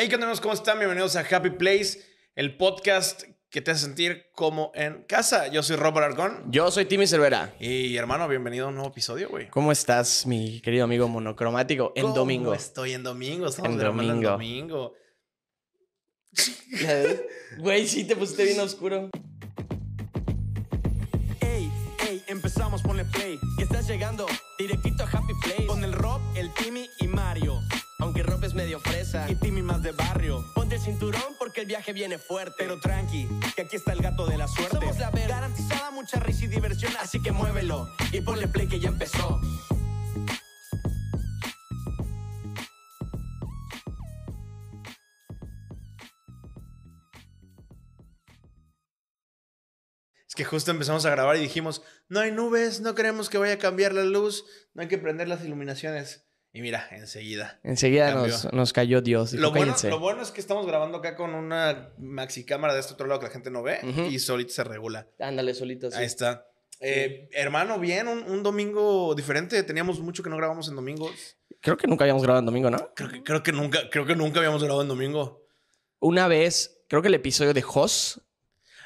Hey, ¿qué onda, amigos? ¿Cómo están? Bienvenidos a Happy Place, el podcast que te hace sentir como en casa. Yo soy Robert Argón. Yo soy Timmy Cervera. Y hermano, bienvenido a un nuevo episodio, güey. ¿Cómo estás, mi querido amigo monocromático? En ¿Cómo domingo. Estoy en domingo, estamos En domingo. domingo. Güey, sí te pusiste bien oscuro. Ey, ey, empezamos, ponle play. Que estás llegando directito a Happy Place. Con el Rob, el Timmy y Mario. Aunque Rob es medio fresa. Y Timmy más de barrio. Ponte el cinturón porque el viaje viene fuerte. Pero tranqui, que aquí está el gato de la suerte. Somos la ver. Garantizada mucha risa y diversión. Así que muévelo y ponle play que ya empezó. Es que justo empezamos a grabar y dijimos, no hay nubes, no queremos que vaya a cambiar la luz, no hay que prender las iluminaciones. Y mira, enseguida. Enseguida nos, nos cayó Dios. Dijo, Lo bueno, lo bueno es que estamos grabando acá con una maxi cámara de este otro lado que la gente no ve y solito se regula. Ándale, solito. sí. Ahí está. Eh, hermano, bien, un, un domingo diferente. Teníamos mucho que no grabamos en domingos. Creo que nunca habíamos grabado en domingo, ¿no? Creo que, creo que nunca, creo que nunca habíamos grabado en domingo. Una vez, creo que el episodio de Hoss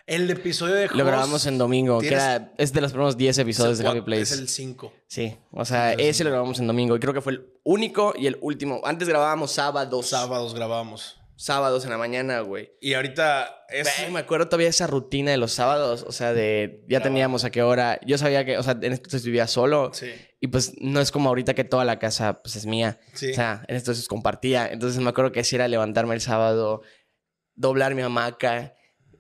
El episodio de lo Host grabamos en domingo, que era, es de los primeros 10 episodios de Happy Place. Es el 5. Sí, o sea, ese lo grabamos en domingo y creo que fue el único y el último. Antes grabábamos sábados. Sábados grabamos. Sábados en la mañana, güey. Y ahorita es. Me acuerdo todavía esa rutina de los sábados, o sea, de ya teníamos a qué hora. Yo sabía que, o sea, en estos vivía solo Sí. y pues no es como ahorita que toda la casa pues es mía. Sí. O sea, en estos compartía. Entonces me acuerdo que sí era levantarme el sábado, doblar mi hamaca,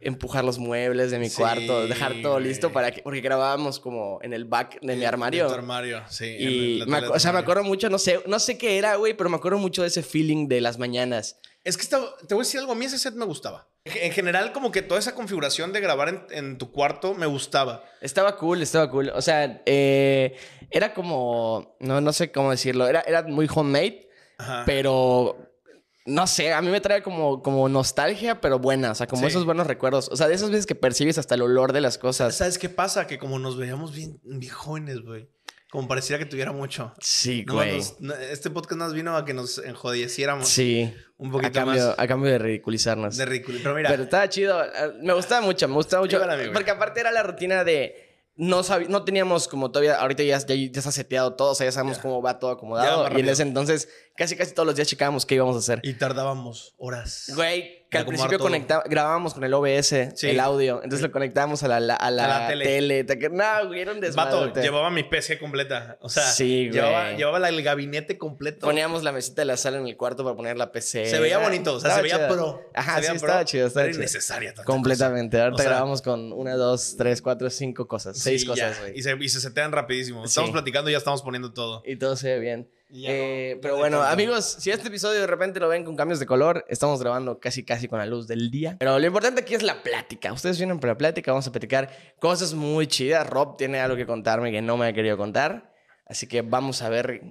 empujar los muebles de mi Sí, cuarto, dejar todo listo para que porque grabábamos como en el back de mi armario. De tu armario, sí. Y me o sea, me acuerdo mucho, no sé, no sé qué era, güey, pero me acuerdo mucho de ese feeling de las mañanas. Es que estaba- te voy a decir algo, a mí ese set me gustaba. En general, como que toda esa configuración de grabar en, en tu cuarto me gustaba. Estaba cool, estaba cool. O sea, eh, era como, no, no sé cómo decirlo, era, era muy homemade, Ajá. pero no sé, a mmí me trae como, como nostalgia, pero buena, o sea, como Sí. esos buenos recuerdos. O sea, de esas veces que percibes hasta el olor de las cosas. ¿Sabes qué pasa? Que como nos veíamos bien, bien jóvenes, güey. Como pareciera que tuviera mucho. Sí, No, güey. nos- este podcast nos vino a que nos enjodieciéramos Sí. un A poquito cambio, más a cambio de ridiculizarnos. de. Pero mira, Pero estaba chido. eh, Me gustaba mucho, me gustaba mucho. A mí, porque aparte era la rutina de. No, no teníamos como todavía, ahorita ya, ya, ya está seteado todo, o sea, ya sabemos Ya. cómo va todo acomodado. y en ese entonces, casi casi todos los días checábamos qué íbamos a hacer. y tardábamos horas. Güey, que al principio conecta- grabábamos con el OBS, Sí. el audio. Entonces lo conectábamos a la, la- a la, A la tele. tele. No, güey, era un Vato, desmadre. llevaba mi PC completa. O sea, Sí, güey. llevaba, llevaba el gabinete completo. Poníamos la mesita de la sala en el cuarto para poner la PC. se veía bonito, o sea, se veía chido. pro. Ajá, Se sí, veía estaba pro, chido, estaba Era chido. innecesaria Completamente. Ahorita O sea, grabamos con una, dos, tres, cuatro, cinco cosas. cosa. Seis cosas, güey. Y se, y se setean rapidísimo. Estamos platicando y ya estamos poniendo todo. Y todo se ve bien. Y ya Eh, no- pero no bueno, amigos, si este episodio de repente lo ven con cambios de color, estamos grabando casi casi con la luz del día. Pero lo importante aquí es la plática. Ustedes vienen por la plática, vamos a platicar cosas muy chidas. Rob tiene algo que contarme que no me ha querido contar. Así que vamos a ver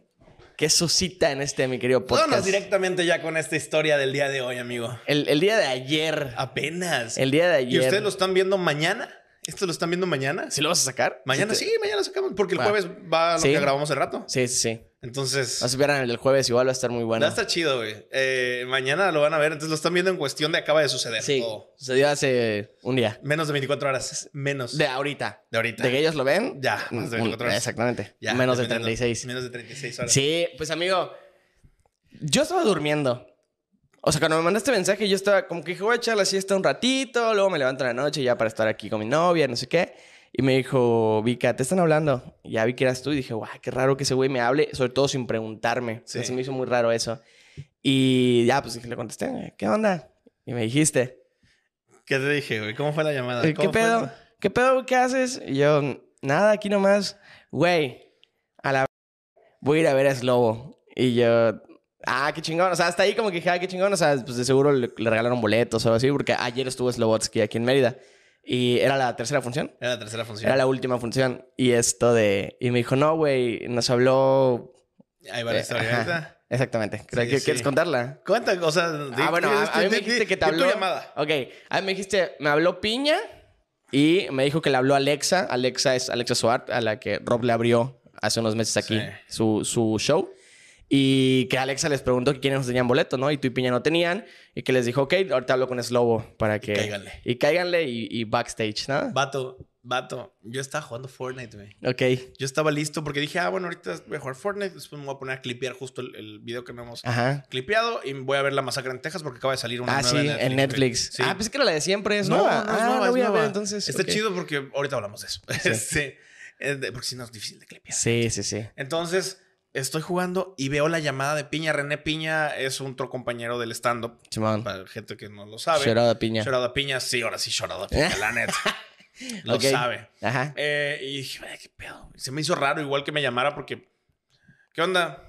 qué suscita en este, mi querido Vámonos podcast. directamente ya con esta historia del día de hoy, amigo. El, el día de ayer. Apenas. El día de ¿Y ayer. ustedes lo están viendo mañana? ¿Esto lo están viendo mañana? ¿Sí lo vas a sacar? Mañana te- sí, mañana lo sacamos. Porque el Va. jueves va lo Sí. que grabamos el rato. Sí, sí, sí. Entonces, No se pierdan el del jueves, igual va a estar muy bueno. va a estar chido, güey. Eh, mañana lo van a ver. Entonces lo están viendo en cuestión de acaba de suceder Sí, todo. sucedió hace un día. Menos de 24 horas. Menos De ahorita. de ahorita. De que ellos lo ven. Ya, más de un- 24 horas. Exactamente. Ya, Menos de dependiendo. 36. Menos de 36 horas. Sí, pues amigo, yo estaba durmiendo. O sea, cuando me mandaste mensaje, yo estaba como que dije, voy a echar la siesta un ratito, luego me levanto en la noche ya para estar aquí con mi novia, no sé qué. Y me dijo, Vika, te están hablando. Y ya vi que eras tú y dije, guau, qué raro que ese güey me hable, sobre todo sin preguntarme. Sí. Entonces me hizo muy raro eso. Y ya, pues le contesté, ¿qué onda? Y me dijiste, ¿Qué te dije, güey? ¿Cómo fue la llamada? ¿qué pedo? ¿Qué pedo? ¿Qué haces? Y yo, nada, aquí nomás. Güey, a la... Voy a ir a ver a Slobo. Y yo, ah, qué chingón. O sea, hasta ahí como que dije, ah, qué chingón. O sea, pues de seguro le, le regalaron boletos o algo así, porque ayer estuvo Slobotsky aquí en Mérida. Y era la tercera función. Era la tercera función. Era la última función. Y esto de... Y me dijo, no, güey, nos habló... Ahí va la eh, historia. Exactamente. Creo Sí, que- sí. ¿Quieres contarla? Cuenta, o sea... Ah, bueno, a, a mí me di- dijiste que te habló. tu llamada. Ok, a mí me dijiste, me habló Piña y me dijo que le habló Alexa. Alexa es Alexa Suart, a la que Rob le abrió hace unos meses aquí Sí. su, su show. Y que Alexa les preguntó que quiénes no tenían boleto, ¿no? Y tú y Piña no tenían. Y que les dijo, ok, ahorita hablo con Slobo para que... cáiganle. Y cáiganle y, y backstage, ¿no? Vato, vato, yo estaba jugando Fortnite, güey. Ok. Yo estaba listo porque dije, ah, bueno, ahorita voy a jugar Fortnite, después me voy a poner a clipear justo el, el video que no hemos Ajá. clipeado y voy a ver la masacre en Texas porque acaba de salir una Ah, nueva sí, en Netflix. Sí. Ah, pues que era la de siempre, es no, nueva. no es ah, nueva, la es voy a ver entonces. Está chido porque ahorita hablamos de eso. Sí. De- porque si no es difícil de clipear. Sí, sí, sí. Entonces, estoy jugando y veo la llamada de Piña. René Piña es otro compañero del stand-up. Para gente que no lo sabe. Shout out a Piña. Shout out a Piña. Sí, ahora sí, shout out a Piña, la neta. Lo sabe. Ajá. Eh, y dije, "Ay, qué pedo. Se me hizo raro igual que me llamara porque... ¿Qué onda?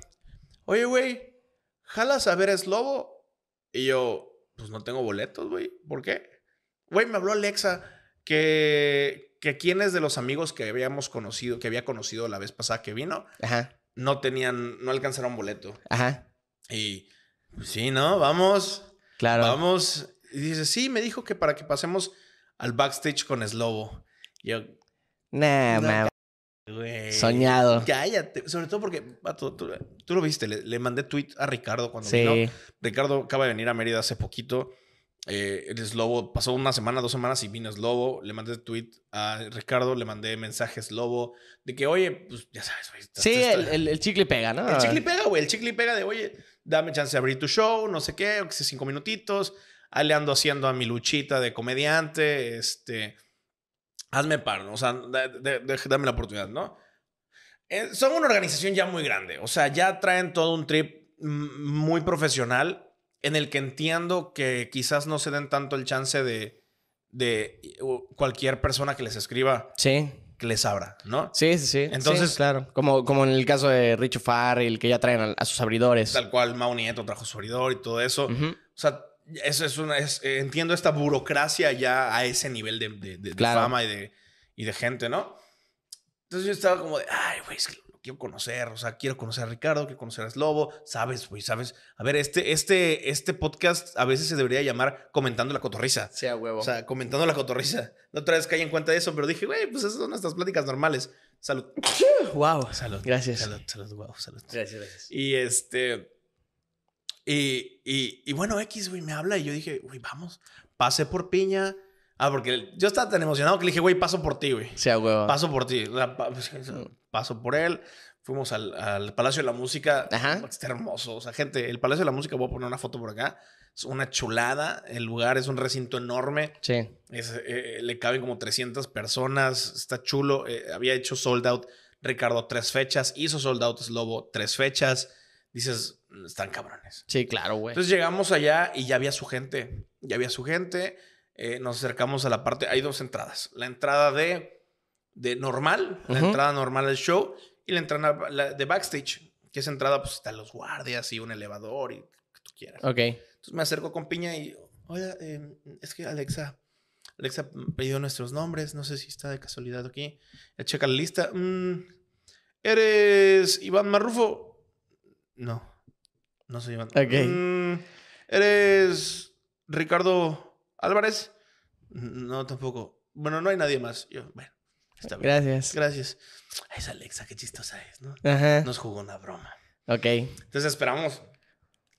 Oye, güey, ¿jalas a ver a Slobo? Y yo, pues no tengo boletos, güey. ¿Por qué? Güey, me habló Alexa que, que quienes de los amigos que habíamos conocido, que había conocido la vez pasada que vino, Ajá. No tenían, no alcanzaron boleto. Ajá. Y, pues sí, ¿no? Vamos. Claro. Vamos. Y dice, sí, me dijo que para que pasemos al backstage con Slobo. Yo, Nah, No, man. Soñado. Cállate. Sobre todo porque, tú, tú lo viste, le, le mandé tweet a Ricardo cuando Sí. vino. Ricardo acaba de venir a Mérida hace poquito. Eh, el Slobo pasó una semana, dos semanas y vino Slobo. Le mandé tweet a Ricardo, le mandé mensajes Slobo de que, oye, pues ya sabes, güey. Sí, el, el, el chicle pega, ¿no? el chicle pega, güey. El chicle pega de, oye, dame chance de abrir tu show, no sé qué, o que sea cinco minutitos. Ahí le ando haciendo a mi luchita de comediante. Este. Hazme paro, o sea, da- de- de- dame la oportunidad, ¿no? Eh, son una organización ya muy grande. O sea, ya traen todo un trip mm, muy profesional en el que entiendo que quizás no se den tanto el chance de, de cualquier persona que les escriba Sí. que les abra, ¿no? Sí, sí, sí. Entonces- Sí, claro. Como, como en el caso de Richo Farrell, que ya traen a, a sus abridores. Tal cual Mau Nieto trajo su abridor y todo eso. O sea, eso es una. es- eh, entiendo esta burocracia ya a ese nivel de, de- de- de Claro. fama y de, y de gente, ¿no? Entonces yo estaba como de, ay, güey, es que quiero conocer. O sea, quiero conocer a Ricardo, quiero conocer a Slobo. Sabes, güey, sabes. A ver, este, este, este podcast a veces se debería llamar Comentando la Cotorriza. Sí, a huevo. O sea, comentando la cotorriza. No otra vez caí en cuenta de eso, pero dije, güey, pues esas son nuestras pláticas normales. Salud. wow. Salud. Gracias. Salud, salud, wow, salud. Gracias, gracias. Y este. Y, y, y bueno, X, güey, me habla y yo dije, güey, vamos. Pasé por piña. Ah, porque yo estaba tan emocionado que le dije, güey, paso por ti, güey. Sí, a huevo. Paso por ti. O sea, pa- paso por él. Fuimos al, al Palacio de la Música. Ajá. Está hermoso. O sea, gente, el Palacio de la Música, voy a poner una foto por acá. Es una chulada. El lugar es un recinto enorme. Sí. Es, eh, le caben como 300 personas. Está chulo. Eh, había hecho sold out Ricardo tres fechas. Hizo sold out Slobo tres fechas. Dices, "Mm, están cabrones. Sí, claro, güey. Entonces llegamos allá y ya había su gente. Ya había su gente. Eh, nos acercamos a la parte. Hay dos entradas. La entrada de, de normal, la Ujú. entrada normal del show y la entrada la de backstage. Que esa entrada, pues están los guardias y un elevador y lo que tú quieras. Ok. Entonces me acerco con Piña y, oiga, eh, es que Alexa, Alexa pidió nuestros nombres, no sé si está de casualidad aquí. Ya checa la lista. Mm, ¿Eres Iván Marrufo? No, no soy Iván. Ok. Mm, ¿Eres Ricardo Álvarez? No, tampoco. Bueno, no hay nadie más. Yo, bueno, está bien. Gracias. Gracias. Es Alexa, qué chistosa es, ¿no? Ajá. Nos jugó una broma. Ok. Entonces esperamos.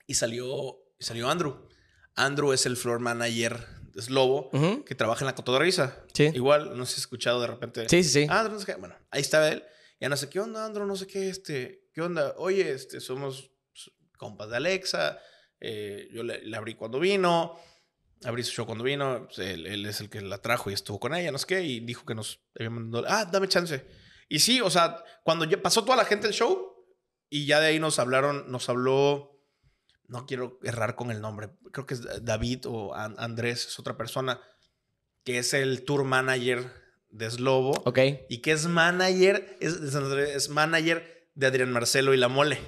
Y salió, salió Andrew. Andrew es el floor manager de Slobo Ujú. que trabaja en la cotorriza. Sí. Igual, no sé si has escuchado de repente. Sí, sí, sí. Ah, Andrew, no sé qué. Bueno, ahí estaba él. Ya no sé qué onda, Andrew, no sé qué, este, qué onda. Oye, este, somos pues, compas de Alexa. eh, yo le, le abrí cuando vino. Abrí su show cuando vino. pues, él, él es el que la trajo y estuvo con ella, no sé qué. Y dijo que nos había mandado. Ah, dame chance. Y sí, o sea, cuando ya pasó toda la gente el show y ya de ahí nos hablaron, nos habló. No quiero errar con el nombre. Creo que es David o An- Andrés, es otra persona que es el tour manager de Slobo Ok. y que es manager, es manager de Adrián Marcelo y la mole.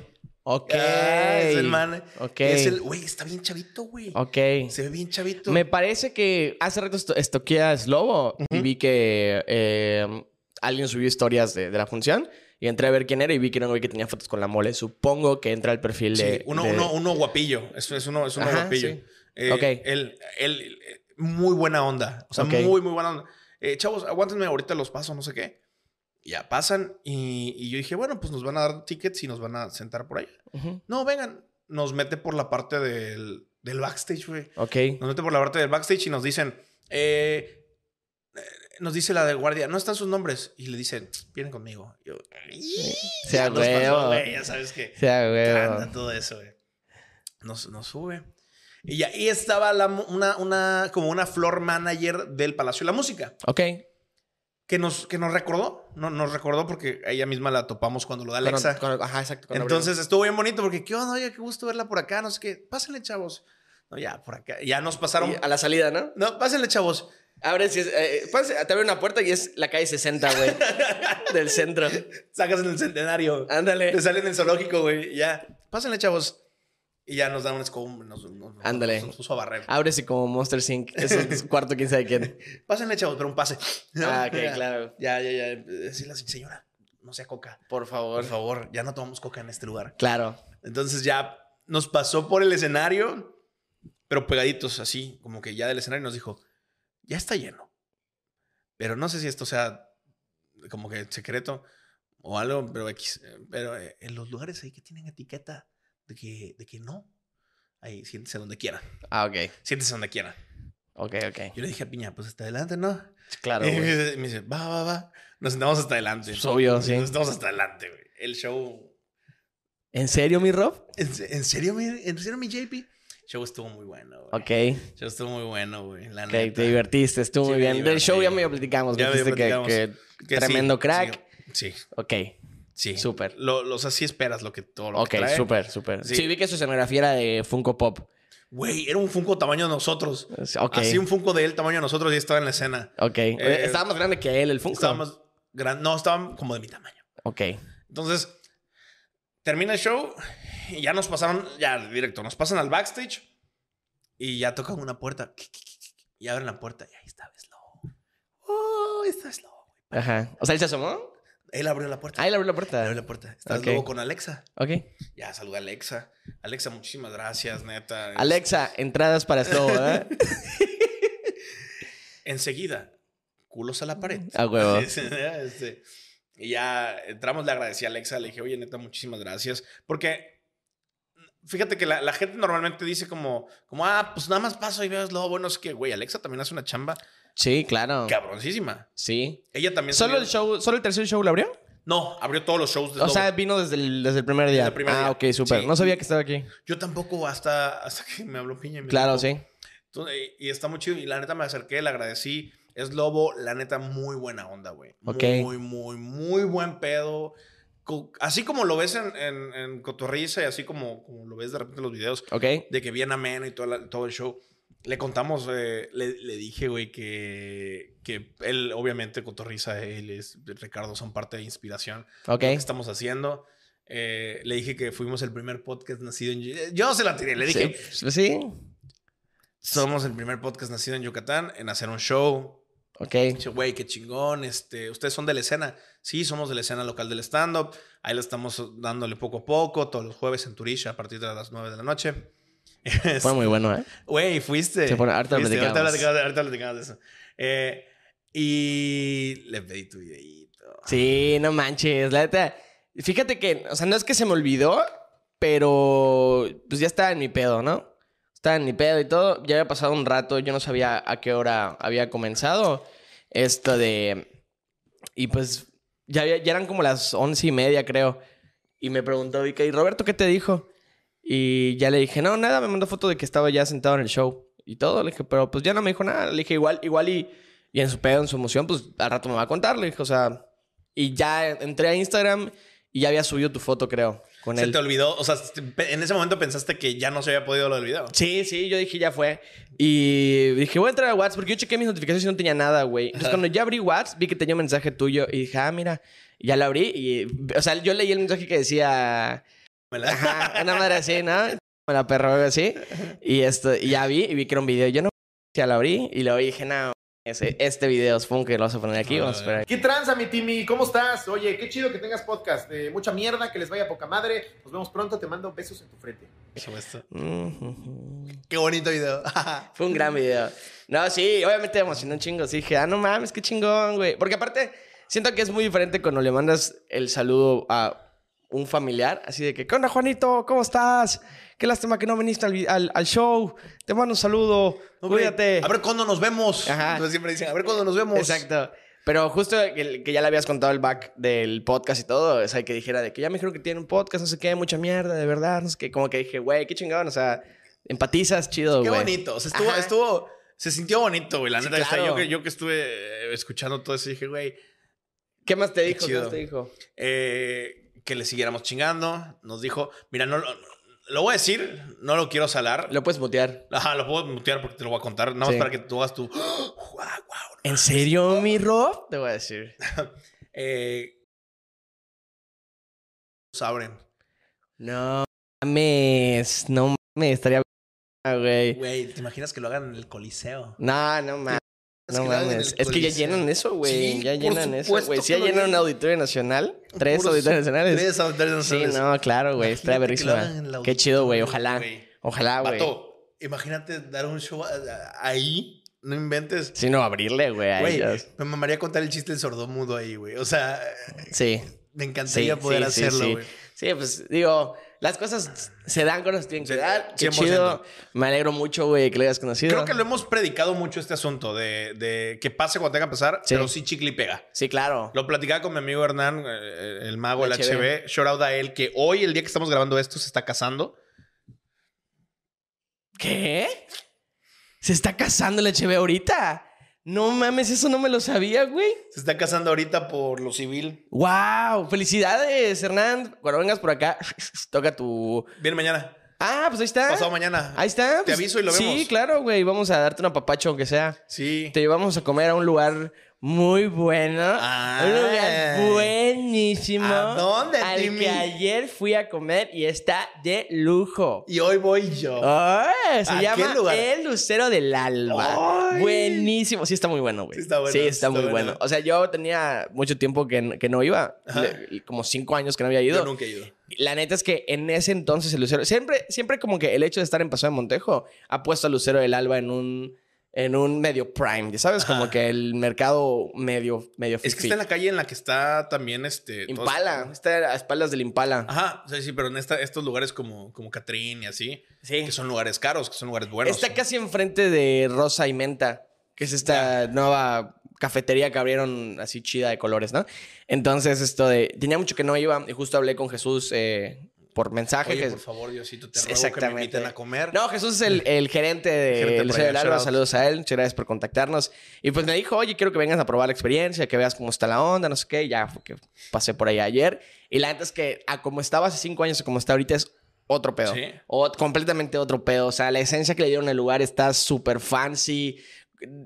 Ok. Ah, es el man. Ok. Es el, güey, está bien chavito, güey. Ok. Se ve bien chavito. Me parece que hace rato esto- estoqué a Slobo y vi que eh, alguien subió historias de, de la función y entré a ver quién era y vi que era un güey que tenía fotos con la mole. Supongo que entra el perfil Sí, de. uno, de- uno, uno guapillo. Es, es uno, es uno Ajá, guapillo. sí. Eh, Ok. Él, él, eh, muy buena onda. O sea, Ok. muy, muy buena onda. Eh, chavos, aguántenme, ahorita los paso, no sé qué. Ya pasan y, y yo dije, bueno, pues nos van a dar tickets y nos van a sentar por allá. Ujú. No, vengan. Nos mete por la parte del, del backstage, güey. Ok. Nos mete por la parte del backstage y nos dicen, eh, eh, nos dice la de guardia, no están sus nombres. Y le dicen, vienen conmigo. Yo, Sea huevo. güey, ya sabes que Sea anda huevo. todo eso, güey. Nos, nos sube. Y ahí estaba la, una, una, como una floor manager del Palacio de la Música, Ok. Que nos, que nos recordó, no, nos recordó porque ella misma la topamos cuando lo da Alexa. con- ajá, exacto. Entonces estuvo bien bonito porque, ¿qué onda? Oye, qué gusto verla por acá, no sé qué. Pásenle, chavos. No, ya, por acá. Ya nos pasaron. Y a la salida, ¿no? No, pásenle, chavos. Abres y es, eh, pasa- te abre una puerta y es la calle 60, güey. del centro. Sacas en el centenario. Ándale. Te sale en el zoológico, güey. Ya, pásenle, chavos. Y ya nos dan un escobo. Nos, nos- nos- Ándale. Nos puso a barrer. Abres y como Monster Sync. Es un cuarto, quién sabe quién. Pásenle, chavos, pero un pase. ¿No? Ah, ok, Ya, claro. Ya, ya, ya. Decirle así, señora, no sea coca. Por favor. Por favor, ya no tomamos coca en este lugar. Claro. Entonces ya nos pasó por el escenario, pero pegaditos así, como que ya del escenario nos dijo, ya está lleno. Pero no sé si esto sea como que secreto o algo, pero, X, eh, pero eh, en los lugares ahí que tienen etiqueta de que, de que no, ahí siéntese donde quiera. Ah, ok. Siéntese donde quiera. Ok, ok. Yo le dije a Piña, pues hasta adelante, ¿no? Claro, y me dice- me dice, va, va, va. Nos sentamos hasta adelante. Es obvio, sí. Nos sentamos hasta adelante, güey. El show ¿En serio, mi Rob? ¿En, se- en serio, mi, ¿En serio, mi JP? El show estuvo muy bueno, güey. Ok. El show estuvo muy bueno, güey. La Ok, neta. te divertiste, estuvo Sí, muy me bien. Del show ya medio platicamos. Ya me que, platicamos. que Que sí, tremendo crack. Sí, sí. Ok, sí. Súper. Lo, lo- o sea, sí esperas lo que todo lo ok, que trae. súper, súper. Sí. Sí. vi que su escenografía era de Funko Pop. Güey, era un Funko tamaño de nosotros. Ok, Así un Funko de él tamaño de nosotros y estaba en la escena. ok. estaba más grande que él, el Funko. Estaba más grande. No, estaba como de mi tamaño. Ok, Entonces, termina el show y ya nos pasaron, ya directo, nos pasan al backstage y ya tocan una puerta. Y abren la puerta y ahí estaba Slow. Oh, está Slow. ajá. O sea, él se asomó. Él abrió la puerta. Ah, él abrió la Él puerta. abrió la puerta. Estás Ok. luego con Alexa. Ok. Ya saluda a Alexa. Alexa, muchísimas gracias, neta. Alexa, entradas para Slow, ¿verdad? Enseguida, culos a la pared. A huevo. Este, y ya entramos, le agradecí a Alexa, le dije, oye, neta, muchísimas gracias. Porque fíjate que la, la gente normalmente dice como, como, ah, pues nada más paso y veo lo bueno, es que, güey, Alexa también hace una chamba Sí, claro. cabroncísima. Sí. Ella también. ¿Solo el show, solo el tercer show lo abrió? No, abrió todos los shows de O sea, vino desde el, desde el primer día. Desde el primer ah, día. ok, súper. Sí. No sabía que estaba aquí. Yo tampoco hasta, hasta que me habló Piña. y me Claro, dijo, sí. Entonces, y, y está muy chido. Y la neta me acerqué, le agradecí. Es Lobo, la neta, muy buena onda, güey. Ok. Muy, muy, muy buen pedo. Así como lo ves en, en, en Cotorriza y así como, como lo ves de repente en los videos, Ok. de que bien ameno y todo, la- todo el show. Le contamos, eh, le, le dije, güey, que, que él, obviamente, Cotorriza, él es, Ricardo son parte de inspiración Ok. que estamos haciendo. Eh, le dije que fuimos el primer podcast nacido en... Yo se la tiré, le dije, Sí. sí. somos el primer podcast nacido en Yucatán en hacer un show. Ok. Dice, Güey, qué chingón. Este, Ustedes son de la escena. Sí, somos de la escena local del stand-up. Ahí lo estamos dándole poco a poco, todos los jueves en Turisha a partir de las 9 de la noche. Fue muy bueno, ¿eh? Güey, fuiste. Se pone- ahorita Fuiste, platicamos. ahorita platicamos, ahorita platicamos de eso. Eh, y le pedí tu videito. Sí, no manches. La neta. Fíjate que, o sea, no es que se me olvidó, pero pues ya estaba en mi pedo, ¿no? Mi pedo y todo. Ya había pasado un rato, yo no sabía a qué hora había comenzado esto de. Y pues ya, había- ya eran como las once y media, creo. Y me preguntó Vika, ¿y Roberto qué te dijo? Y ya le dije, no, nada, me mandó foto de que estaba ya sentado en el show y todo. Le dije, pero pues ya no me dijo nada. Le dije, igual, igual y, y en su pedo, en su emoción, pues al rato me va a contar. Le dije, o sea, y ya entré a Instagram y ya había subido tu foto, creo, con Se él. te olvidó, o sea, en ese momento pensaste que ya no se había podido lo del video. Sí, sí, yo dije, ya fue. Y dije, voy a entrar a WhatsApp porque yo chequé mis notificaciones y no tenía nada, güey. Entonces, cuando ya abrí WhatsApp, vi que tenía un mensaje tuyo y dije, ah, mira. Ya lo abrí y, o sea, yo leí el mensaje que decía, ajá, una madre así, ¿no? La perra o algo así. Y esto, y ya vi y vi que era un video. Yo no, ya lo abrí y luego dije, no, ese, este video es fun que lo vas a poner aquí. Vamos a esperar. ¿Qué tranza, mi Timmy? ¿Cómo estás? Oye, qué chido que tengas podcast. Eh, mucha mierda, que les vaya poca madre. Nos vemos pronto. Te mando besos en tu frente. Qué bonito video. Fue un gran video. No, sí, obviamente me emocionó un chingo. Sí, dije, ah, no mames, qué chingón, güey. Porque aparte, siento que es muy diferente cuando le mandas el saludo a un familiar, así de que, ¿qué onda, Juanito? ¿Cómo estás? Qué lástima que no viniste al, vi- al- al show. Te mando un saludo. Hombre, Cuídate. A ver cuándo nos vemos. Ajá. Entonces siempre dicen, a ver cuándo nos vemos. Exacto. Pero justo que, que ya le habías contado el back del podcast y todo, o sea, que dijera de que ya me dijeron que tiene un podcast, no sé qué, mucha mierda, de verdad, no sé qué. Como que dije, güey, qué chingón, o sea, empatizas, chido, Qué güey. bonito. O sea, estuvo, Ajá. estuvo, se sintió bonito, güey. La Sí, neta, claro. yo, que, yo que estuve eh, escuchando todo eso, dije, güey, ¿Qué más te Qué dijo? ¿Qué chido. más te dijo? eh, que le siguiéramos chingando. Nos dijo, mira, no lo, voy a decir, no lo quiero salar. Lo puedes mutear. Ajá, lo puedo mutear porque te lo voy a contar. Nada más Sí. para que tú hagas tu. ¡Guau, guau! ¿En serio, mi Rob? Te voy a decir. Eh, abren. No mames, no mames, estaría güey. Güey, ¿te imaginas que lo hagan en el Coliseo? No, no mames. No mames. Es que ya llenan eso, güey. Sí, ya llenan eso, güey. Sí, ya llenan un auditorio nacional. Tres Puros- auditorios nacionales. Tres auditorios Sí, nacionales. no, claro, güey. Hagan verguísima. Qué chido, güey. Ojalá. güey. Ojalá, güey. Imagínate dar un show ahí. No inventes. Sí, no, abrirle, güey, me mamaría contar el chiste del sordomudo ahí, güey. O sea, Sí. me Sí, encantaría poder sí, sí, hacerlo, sí. güey. Sí, pues digo, las cosas se dan cuando se tienen que dar. Qué 100%. chido. Me alegro mucho, güey, que lo hayas conocido. Creo que lo hemos predicado mucho este asunto de, de que pase cuando tenga que pasar, Sí. pero sí chicle y pega. Sí, claro. Lo platicaba con mi amigo Hernán, eh, el mago, el El HB. Shout out a él, que hoy, el día que estamos grabando esto, se está casando. ¿Qué? ¿Se está casando el HB ahorita? No mames, eso no me lo sabía, güey. Se está casando ahorita por lo civil. ¡Wow! ¡Felicidades, Hernán! Cuando vengas por acá, toca tu. Viene mañana. Ah, pues ahí está. Pasado mañana. Ahí está. Te pues, aviso y lo vemos. Sí, claro, güey. Vamos a darte una papacho, aunque sea. Sí. Te llevamos a comer a un lugar muy bueno. Ah. Un lugar buenísimo. ¿A dónde, Al Timmy? que ayer fui a comer y está de lujo. Y hoy voy yo. ¡Ay! se ¿A llama qué lugar? El Lucero del Alba. ¡Ay! Buenísimo. Sí, está muy bueno, güey. Sí está bueno, Sí, está está muy bueno. bueno. O sea, yo tenía mucho tiempo que, que no iba. Le- como cinco años que no había ido. Yo nunca he ido. La neta es que en ese entonces el Lucero... Siempre, siempre como que el hecho de estar en Paso de Montejo ha puesto al Lucero del Alba en un... En un medio prime, ya sabes, como Ajá. que el mercado medio, medio Es que está en la calle en la que está también este. todos- Impala, está a espaldas del Impala. Ajá, sí, sí, pero en esta, estos lugares como, como Catrín y así, Sí. que son lugares caros, que son lugares buenos. Está casi enfrente de Rosa y Menta, que es esta nueva cafetería que abrieron así chida de colores, ¿no? Entonces, esto de... Tenía mucho que no iba y justo hablé con Jesús eh, por mensaje. Oye, por favor, Diosito, te ruego que me inviten a comer. No, Jesús es el, el gerente de Gerente El por Liceo allá, del Alba. Saludos a él. Muchas gracias por contactarnos. Y pues me dijo, oye, quiero que vengas a probar la experiencia, que veas cómo está la onda, no sé qué. Y Ya fue que pasé por ahí ayer. Y la neta es que a como estaba hace cinco años a como está ahorita es otro pedo. Sí. O completamente otro pedo. O sea, la esencia que le dieron al lugar está súper fancy.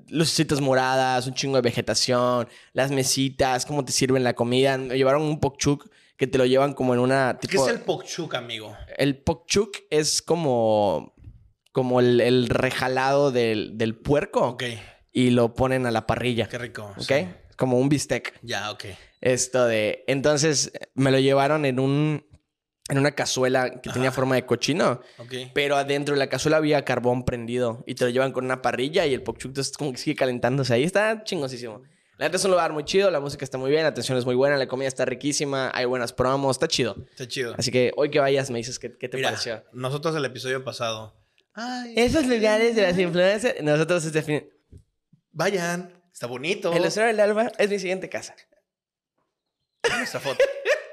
Lucecitas moradas, un chingo de vegetación, las mesitas, cómo te sirven la comida. Me llevaron un pokchuk que te lo llevan como en una... ¿Qué Tipo, es el pokchuk, amigo? el pokchuk es como, como el, el rejalado del, del puerco Ok, y lo ponen a la parrilla. qué rico. ¿Ok? sí. Como un bistec. Ya, ok. Esto de. Entonces me lo llevaron en un. En una cazuela que tenía forma de cochino. Ok. Pero adentro de la cazuela había carbón prendido. Y te lo llevan con una parrilla y el pokchuk como que sigue calentándose ahí. Está chingosísimo. La neta es un lugar muy chido, la música está muy bien, la atención es muy buena, la comida está riquísima, hay buenas promos, está chido. Está chido. Así que hoy que vayas me dices qué, qué te Mira, pareció. nosotros el episodio pasado. Ay, Esos lugares de las influencias, nosotros este fin... vayan, está bonito. El Lucero del Alba es mi siguiente casa. Nuestra foto.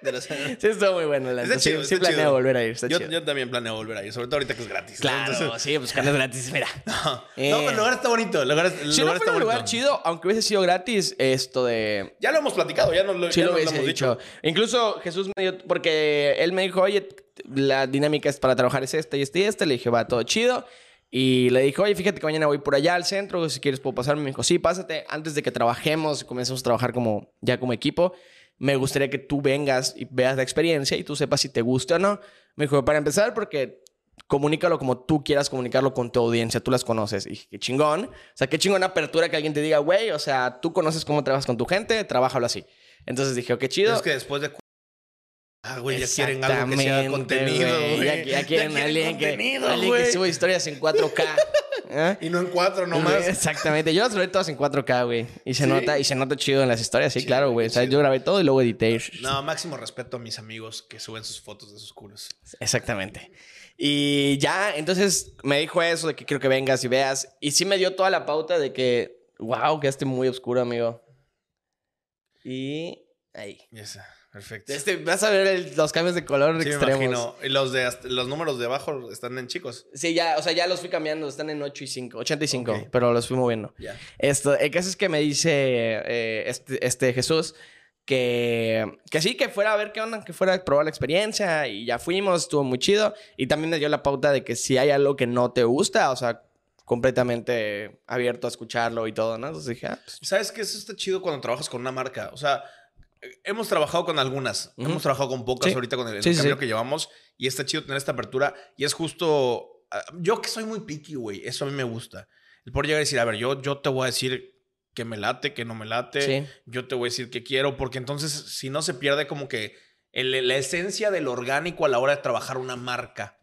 De los- Sí, estuvo muy bueno. La Está. Sí, chido, sí está planeo chido. volver a ir. Está Yo, chido. yo también planeo volver ahí, sobre todo ahorita que es gratis. ¿no? Claro, Entonces- sí, pues cuando es gratis, mira. no, Eh. no, pero el lugar está bonito. El lugar, el Si lugar no fuera un lugar chido, aunque hubiese sido gratis, esto de... Ya lo hemos platicado, ya nos lo, Sí ya hemos dicho. Incluso Jesús me dio... Porque él me dijo, oye, la dinámica es para trabajar es esta y esta y esta. Le dije, va, todo chido. Y le dije, oye, fíjate que mañana voy por allá al centro. Si quieres puedo pasarme. Me dijo, sí, pásate. Antes de que trabajemos comencemos a trabajar como, ya como equipo, me gustaría que tú vengas y veas la experiencia y tú sepas si te gusta o no. Me dijo, para empezar, porque comunícalo como tú quieras comunicarlo con tu audiencia, tú las conoces. Y dije, qué chingón. O sea, qué chingón apertura que alguien te diga, güey, o sea, tú conoces cómo trabajas con tu gente, trabájalo así. Entonces dije, oh, qué chido. Es que después de. Ah, güey, ya quieren algo que sea contenido, güey. Ya, ya quieren alguien, que, alguien que suba historias en 4K. ¿eh? Y no en cuatro nomás. Exactamente. Yo las grabé todas en 4K, güey. Y se ¿Sí? nota, y se nota chido en las historias, sí, Sí, claro, güey. O sea, yo grabé todo y luego edité. No, máximo respeto a mis amigos que suben sus fotos de sus culos. Exactamente. Y ya, entonces me dijo eso de que quiero que vengas y veas. Y sí me dio toda la pauta de que, wow, quedaste muy oscuro, amigo. Y ahí. Ya está, perfecto. Este, vas a ver el- los cambios de color Sí, me extremos. imagino. Y los, de los números de abajo están en chicos. Sí, ya, o sea, ya los fui cambiando, están en 8 y 5, 85, Ok. pero los fui moviendo. Ya. Esto, el caso es que me dice eh, este, este Jesús que, que sí, que fuera a ver qué onda, que fuera a probar la experiencia y ya fuimos, estuvo muy chido. Y también me dio la pauta de que si hay algo que no te gusta, o sea, completamente abierto a escucharlo y todo, ¿no? Entonces dije, ah, pues, ¿Sabes qué? Eso está chido cuando trabajas con una marca. O sea, hemos trabajado con algunas. Hemos trabajado con pocas Sí. ahorita con el, Sí, sí. que llevamos. Y está chido tener esta apertura. Y es justo... ah, Yo que soy muy picky, güey. Eso a mí me gusta. El poder llegar y decir, a ver, yo, yo te voy a decir que me late, que no me late. Yo te voy a decir que quiero. Porque entonces, si no, se pierde como que el- la esencia del orgánico a la hora de trabajar una marca.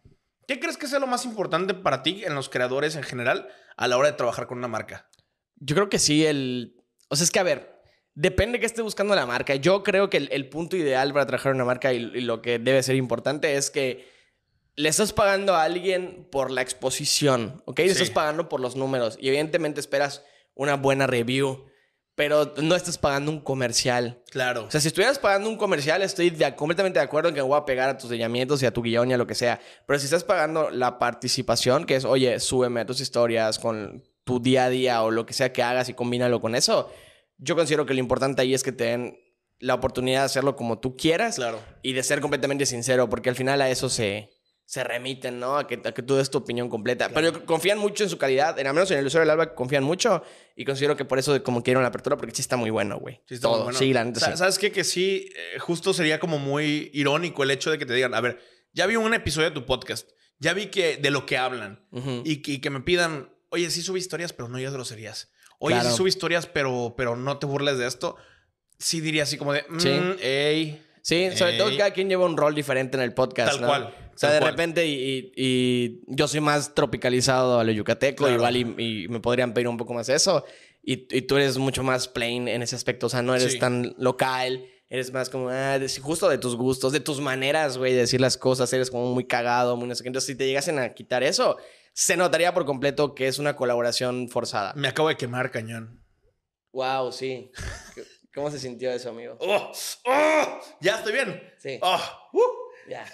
¿Qué crees que sea lo más importante para ti en los creadores en general a la hora de trabajar con una marca? Yo creo que sí, el... O sea, es que a ver, depende que esté buscando la marca. Yo creo que el, el punto ideal para trabajar una marca y, y lo que debe ser importante es que le estás pagando a alguien por la exposición, ¿ok? Le Sí. estás pagando por los números y evidentemente esperas una buena review, pero no estás pagando un comercial. Claro. O sea, si estuvieras pagando un comercial, estoy de- completamente de acuerdo en que voy a pegar a tus lineamientos y a tu guion y a lo que sea. Pero si estás pagando la participación, que es, oye, súbeme a tus historias con tu día a día o lo que sea que hagas y combínalo con eso, yo considero que lo importante ahí es que te den la oportunidad de hacerlo como tú quieras Claro. y de ser completamente sincero, porque al final a eso se, se remiten, ¿no? A que, a que tú des tu opinión completa. Pero confían mucho en su calidad, en, al menos en el usuario del Alba confían mucho y considero que por eso como quieren la apertura, porque sí está muy bueno, güey. Sí, está muy Todo. bueno. Sí, la neta Sa- sí. ¿Sabes qué? Que sí, eh, justo sería como muy irónico el hecho de que te digan, a ver, ya vi un episodio de tu podcast, ya vi que de lo que hablan y, que- y que me pidan, oye, sí subí historias, pero no digas groserías. Oye, Claro. sí historias, pero, pero no te burles de esto. Sí diría así como de, mm, Sí. ey. Sí, sobre todo Ey. cada quien lleva un rol diferente en el podcast. Tal ¿no? cual, O sea, de cual. repente, y, y yo soy más tropicalizado a lo yucateco, Claro. igual, y, y me podrían pedir un poco más eso. Y, y tú eres mucho más plain en ese aspecto. O sea, no eres Sí. tan local. Eres más como, ah, de- justo de tus gustos, de tus maneras, güey, de decir las cosas. Eres como muy cagado, muy no sé qué. Entonces, si te llegasen a quitar eso, se notaría por completo que es una colaboración forzada. Me acabo de quemar cañón. Wow, sí. ¿Cómo se sintió eso, amigo? ¡Oh! ¡Oh! Ya estoy bien. Sí. ¡Oh! ¡Uh! Ya.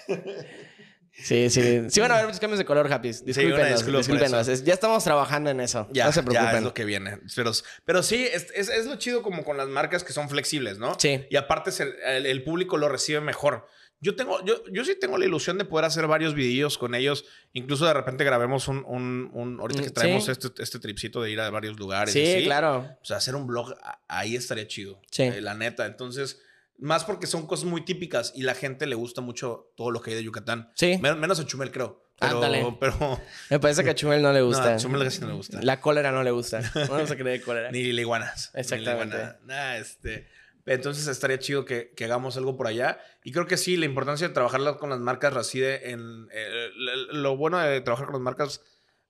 Sí, sí. Sí van a haber muchos cambios de color, Happy. Discúlpenos, por discúlpenos. Es- Ya estamos trabajando en eso. Ya, no se ya preocupen. es lo que viene. Pero, pero sí, es, es, es lo chido como con las marcas que son flexibles, ¿no? Sí. Y aparte se- el, el público lo recibe mejor. Yo tengo, yo, yo sí tengo la ilusión de poder hacer varios videos con ellos. Incluso de repente grabemos un, un, un- ahorita Mm, que traemos sí. este, este tripcito de ir a varios lugares. Sí, así, claro. O sea, hacer un blog a- ahí estaría chido. Sí. eh, la neta. Entonces, más porque son cosas muy típicas y la gente le gusta mucho todo lo que hay de Yucatán. Sí. Men- menos a Chumel, creo. Pero, Ándale. pero Me parece que a Chumel no le gusta. no, a Chumel casi no le gusta. La cólera no le gusta. No se cree de cólera. Ni liguanas. Exactamente. Ni liguana. Nah, este. Entonces estaría chido que, que hagamos algo por allá. Y creo que sí, la importancia de trabajar con las marcas reside en. eh, lo- bueno de trabajar con las marcas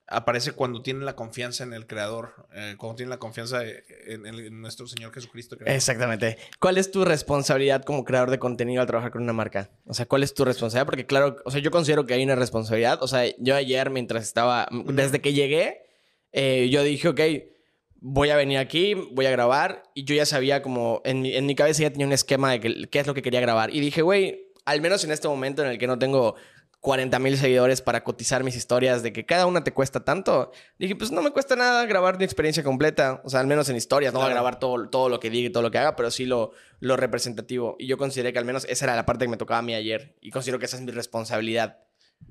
aparece cuando tienen la confianza en el creador, eh, cuando tienen la confianza en, en nuestro Señor Jesucristo. creo. Exactamente. ¿Cuál es tu responsabilidad como creador de contenido al trabajar con una marca? O sea, ¿cuál es tu responsabilidad? Porque claro, o sea, yo considero que hay una responsabilidad. O sea, yo ayer mientras estaba, desde que llegué, eh, yo dije, ok, voy a venir aquí, voy a grabar. Y yo ya sabía como, en mi, en mi cabeza ya tenía un esquema de que- qué es lo que quería grabar. Y dije, güey, al menos en este momento en el que no tengo 40 mil seguidores para cotizar mis historias de que cada una te cuesta tanto. Dije, pues no me cuesta nada grabar mi experiencia completa. O sea, al menos en historias. No voy a grabar todo, todo lo que diga y todo lo que haga, pero sí lo, lo representativo. Y yo consideré que al menos esa era la parte que me tocaba a mí ayer. Y considero que esa es mi responsabilidad.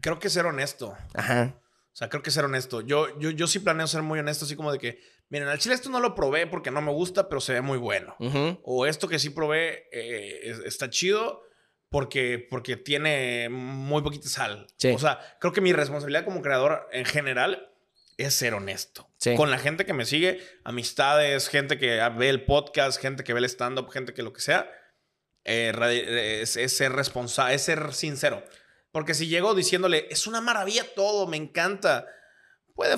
Creo que ser honesto. Ajá. O sea, creo que ser honesto. Yo, yo, yo sí planeo ser muy honesto, así como de que, miren, al chile esto no lo probé porque no me gusta, pero se ve muy bueno. Ujú. O esto que sí probé eh, es- está chido porque, porque tiene muy poquita sal. Sí. O sea, creo que mi responsabilidad como creador en general es ser honesto. Sí. Con la gente que me sigue, amistades, gente que ve el podcast, gente que ve el stand-up, gente que lo que sea. eh, radi- es, es ser responsable, es ser sincero. Porque si llego diciéndole, es una maravilla todo, me encanta, puede,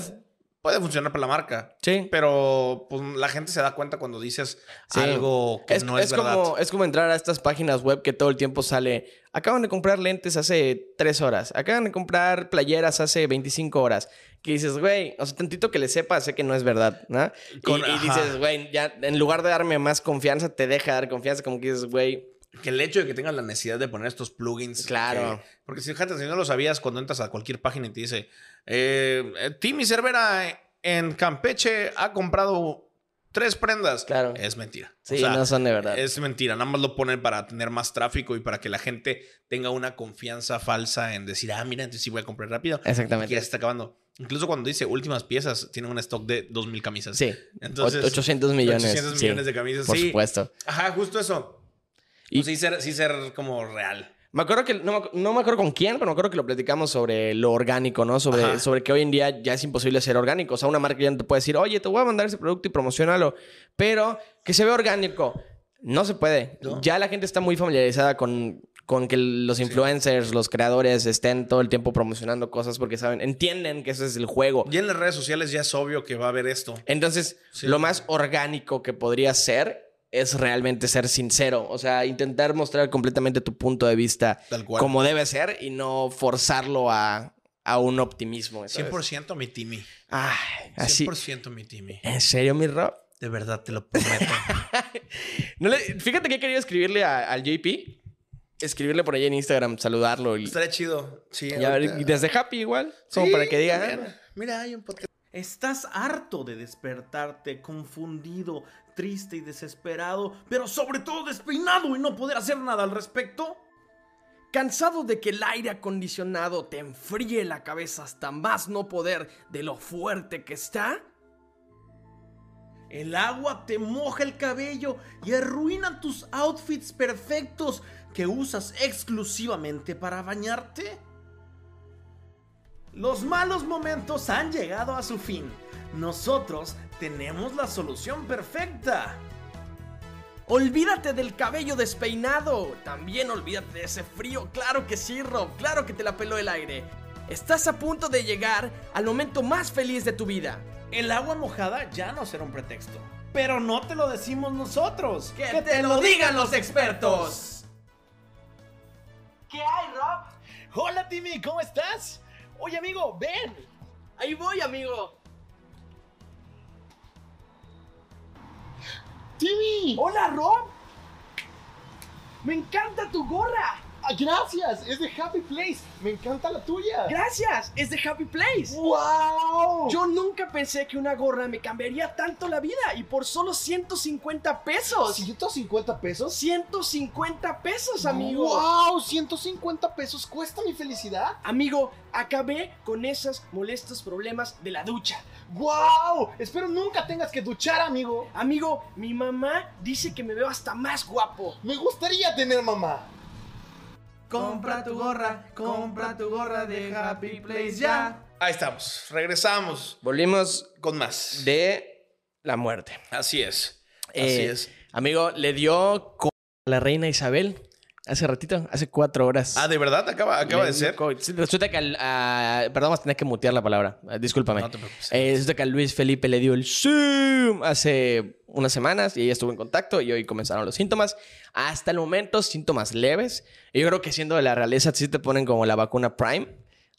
puede funcionar para la marca. Sí. Pero pues, la gente se da cuenta cuando dices Sí. algo que es, no es, es verdad. como, es como entrar a estas páginas web que todo el tiempo sale. Acaban de comprar lentes hace tres horas. Acaban de comprar playeras hace 25 horas. Que dices, güey, o sea, tantito que le sepas, sé que no es verdad, ¿no? Y- Con- y, ajá. dices, güey, ya en lugar de darme más confianza, te deja dar confianza. Como que dices, güey, Que el hecho de que tengas la necesidad de poner estos plugins. Claro. que- porque si, fíjate, si no lo sabías, cuando entras a cualquier página y te dice, eh, eh, Timmy Cervera en Campeche ha comprado tres prendas. Claro. Es mentira. sí, O sea, no son de verdad. Es mentira, nada más lo ponen para tener más tráfico y para que la gente tenga una confianza falsa en decir, ah, mira, entonces sí voy a comprar rápido. Exactamente. Ya se está acabando. Incluso cuando dice últimas piezas, tienen un stock de 2.000 camisas. Sí. Entonces, O- 800 millones. 800 sí, millones de camisas. Por sí. supuesto. Ajá, justo eso. Y- Y sí ser, sí ser como real. Me acuerdo que, no, no me acuerdo con quién, pero me acuerdo que lo platicamos sobre lo orgánico, ¿no? Sobre, Ajá. sobre que hoy en día ya es imposible ser orgánico. O sea, una marca ya no te puede decir, oye, te voy a mandar ese producto y promocionalo. Pero que se vea orgánico. No se puede. ¿No? Ya la gente está muy familiarizada con, con que los influencers, los creadores estén todo el tiempo promocionando cosas porque saben, entienden que ese es el juego. Y en las redes sociales ya es obvio que va a haber esto. Entonces, Sí. lo más orgánico que podría ser es realmente ser sincero. O sea, intentar mostrar completamente tu punto de vista Tal cual. como debe ser y no forzarlo a, a un optimismo. ¿sabes? 100% mi Timmy. Ay, así. 100% mi Timmy. ¿En serio, mi Rob? De verdad te lo prometo. No le- fíjate que he querido escribirle a- al JP. Escribirle por ahí en Instagram, saludarlo y, Estaría chido. Sí, y a ver, y desde Happy igual. Como Sí, para que diga. mira, "Ah, Mira, hay un podcast. ¿Estás harto de despertarte confundido, triste y desesperado, pero sobre todo despeinado y no poder hacer nada al respecto? ¿Cansado de que el aire acondicionado te enfríe la cabeza hasta más no poder de lo fuerte que está? El agua te moja el cabello y arruina tus outfits perfectos que usas exclusivamente para bañarte. Los malos momentos han llegado a su fin. Nosotros tenemos la solución perfecta. Olvídate del cabello despeinado. También olvídate de ese frío. Claro que sí, Rob. Claro que te la peló el aire. Estás a punto de llegar al momento más feliz de tu vida. El agua mojada ya no será un pretexto. Pero no te lo decimos nosotros. Que, te, lo digan los expertos. ¿Qué hay, Rob? Hola Timmy, ¿cómo estás? Oye amigo, ven. Ahí voy, amigo. Timmy, Hola Rob. Me encanta tu gorra. Ah, gracias, es de Happy Place. Me encanta la tuya. Gracias, es de Happy Place. ¡Wow! Yo nunca pensé que una gorra me cambiaría tanto la vida y por solo 150 pesos. 150 pesos. 150 pesos, amigo. ¡Wow! 150 pesos cuesta mi felicidad. Amigo, acabé con esos molestos problemas de la ducha. ¡Wow! Espero nunca tengas que duchar, amigo. Amigo, mi mamá dice que me veo hasta más guapo. Me gustaría tener mamá. Compra tu gorra, compra tu gorra de Happy Place ya. Ahí estamos. Regresamos Volvimos con más. de la muerte. Así es. Así Eh, es. Amigo, le dio la reina Isabel hace ratito, hace cuatro horas. Ah, ¿de verdad? Acaba, acaba de ser. Resulta que al. a- perdón, vamos a tener que mutear la palabra. Ah, Discúlpame. No te preocupes. Eh, resulta que a Luis Felipe le dio el Zoom hace unas semanas y ella estuvo en contacto y hoy comenzaron los síntomas. Hasta el momento, síntomas leves. Yo creo que siendo de la realeza, sí te ponen como la vacuna Prime.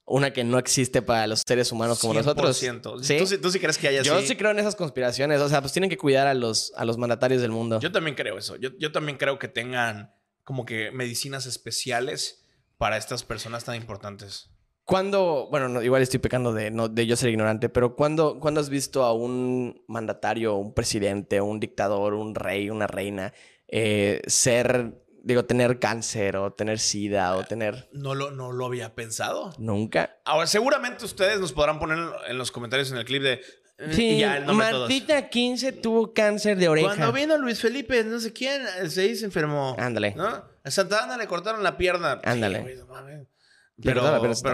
Una que no existe para los seres humanos como nosotros. 100%. ¿Sí? ¿Tú, tú sí crees que haya Yo así? sí creo en esas conspiraciones. O sea, pues tienen que cuidar a los, a los mandatarios del mundo. Yo también creo eso. Yo, yo también creo que tengan como que medicinas especiales para estas personas tan importantes. ¿Cuándo, bueno, no, igual estoy pecando de, no, de yo ser ignorante, pero ¿cuándo, ¿cuándo has visto a un mandatario, un presidente, un dictador, un rey, una reina, eh, ser, digo, tener cáncer o tener sida o tener... No lo, no lo había pensado. Nunca? Ahora, seguramente ustedes nos podrán poner en los comentarios en el clip de... eh, Sí, ya. Martita 15 tuvo cáncer de oreja. Cuando vino Luis Felipe, no sé quién, se se enfermó. Ándale. ¿No? A Santa Ana le cortaron la pierna. Ándale. Sí, Pero,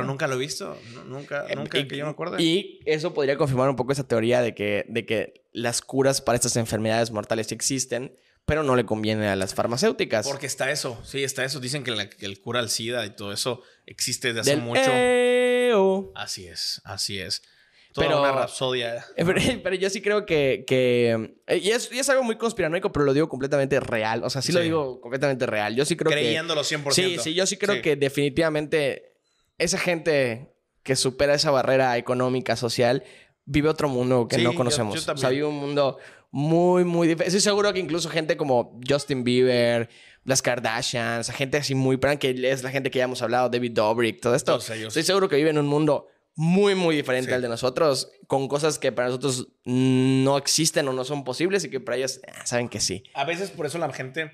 nunca lo he visto. Nunca, nunca Y- que yo me acuerde. Y eso podría confirmar un poco esa teoría de que, de que las curas para estas enfermedades mortales sí existen, pero no le conviene a las farmacéuticas. Porque está eso, sí, está eso. Dicen que, la- que el cura al SIDA y todo eso existe desde hace Del mucho. EO. Así es, así es. Toda Pero- una rapsodia. Pero, pero yo sí creo que... que eh, y, es, y es algo muy conspiranoico, pero lo digo completamente real. O sea, sí, lo digo completamente real. Yo sí creo que... Creyéndolo 100%. Sí, sí, yo sí creo Sí. que definitivamente esa gente que supera esa barrera económica, social, vive otro mundo que Sí, no yo- conocemos. yo o sea, vive un mundo muy, muy diferente. Estoy seguro que incluso gente como Justin Bieber, las Kardashians, gente así muy... Que es la gente que ya hemos hablado, David Dobrik, todo esto. Todos ellos. Estoy seguro que viven en un mundo muy, muy diferente Sí. al de nosotros, con cosas que para nosotros no existen o no son posibles y que para ellos eh, saben que sí. A veces por eso la gente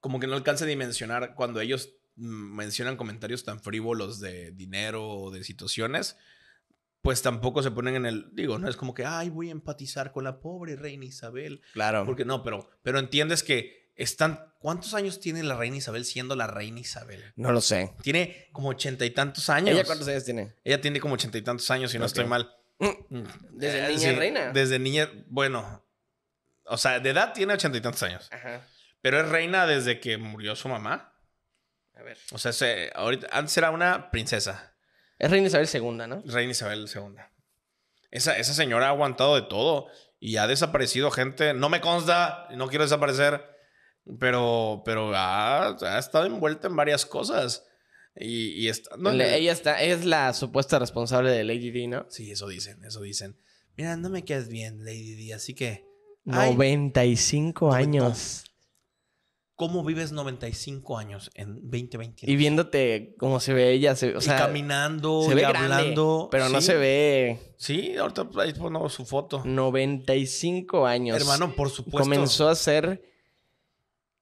como que no alcanza a dimensionar cuando ellos mm, mencionan comentarios tan frívolos de dinero o de situaciones, pues tampoco se ponen en el, digo, no es como que, ay, voy a empatizar con la pobre reina Isabel, Claro. porque no, pero, pero entiendes que están, ¿cuántos años tiene la reina Isabel siendo la reina Isabel? No lo sé. Tiene como ochenta y tantos años. ¿Ella cuántos años tiene? Ella tiene como ochenta y tantos años, si no estoy mal. Mm. Desde Eh, niña reina. Desde niña, bueno, o sea, de edad tiene ochenta y tantos años. Ajá. Pero es reina desde que murió su mamá. A ver. O sea, se- ahorita, antes era una princesa, Es Reina Isabel II, ¿no? reina Isabel II. Esa, esa señora ha aguantado de todo y ha desaparecido gente. No me consta, no quiero desaparecer, pero, pero ha, ha estado envuelta en varias cosas. Y, y está, no, Le- ella está, es la supuesta responsable de Lady Di, ¿no? Sí, eso dicen, eso dicen. Mira, no me quedas bien, Lady Di, así que... Ay, 95 años. ¿Cómo vives 95 años en 2020? Y viéndote cómo se ve ella, se, o sea, y caminando, se y ve grande, hablando. pero no Sí. se ve Sí, ahorita ahí ponemos su foto. 95 años. Hermano, por supuesto. Comenzó a ser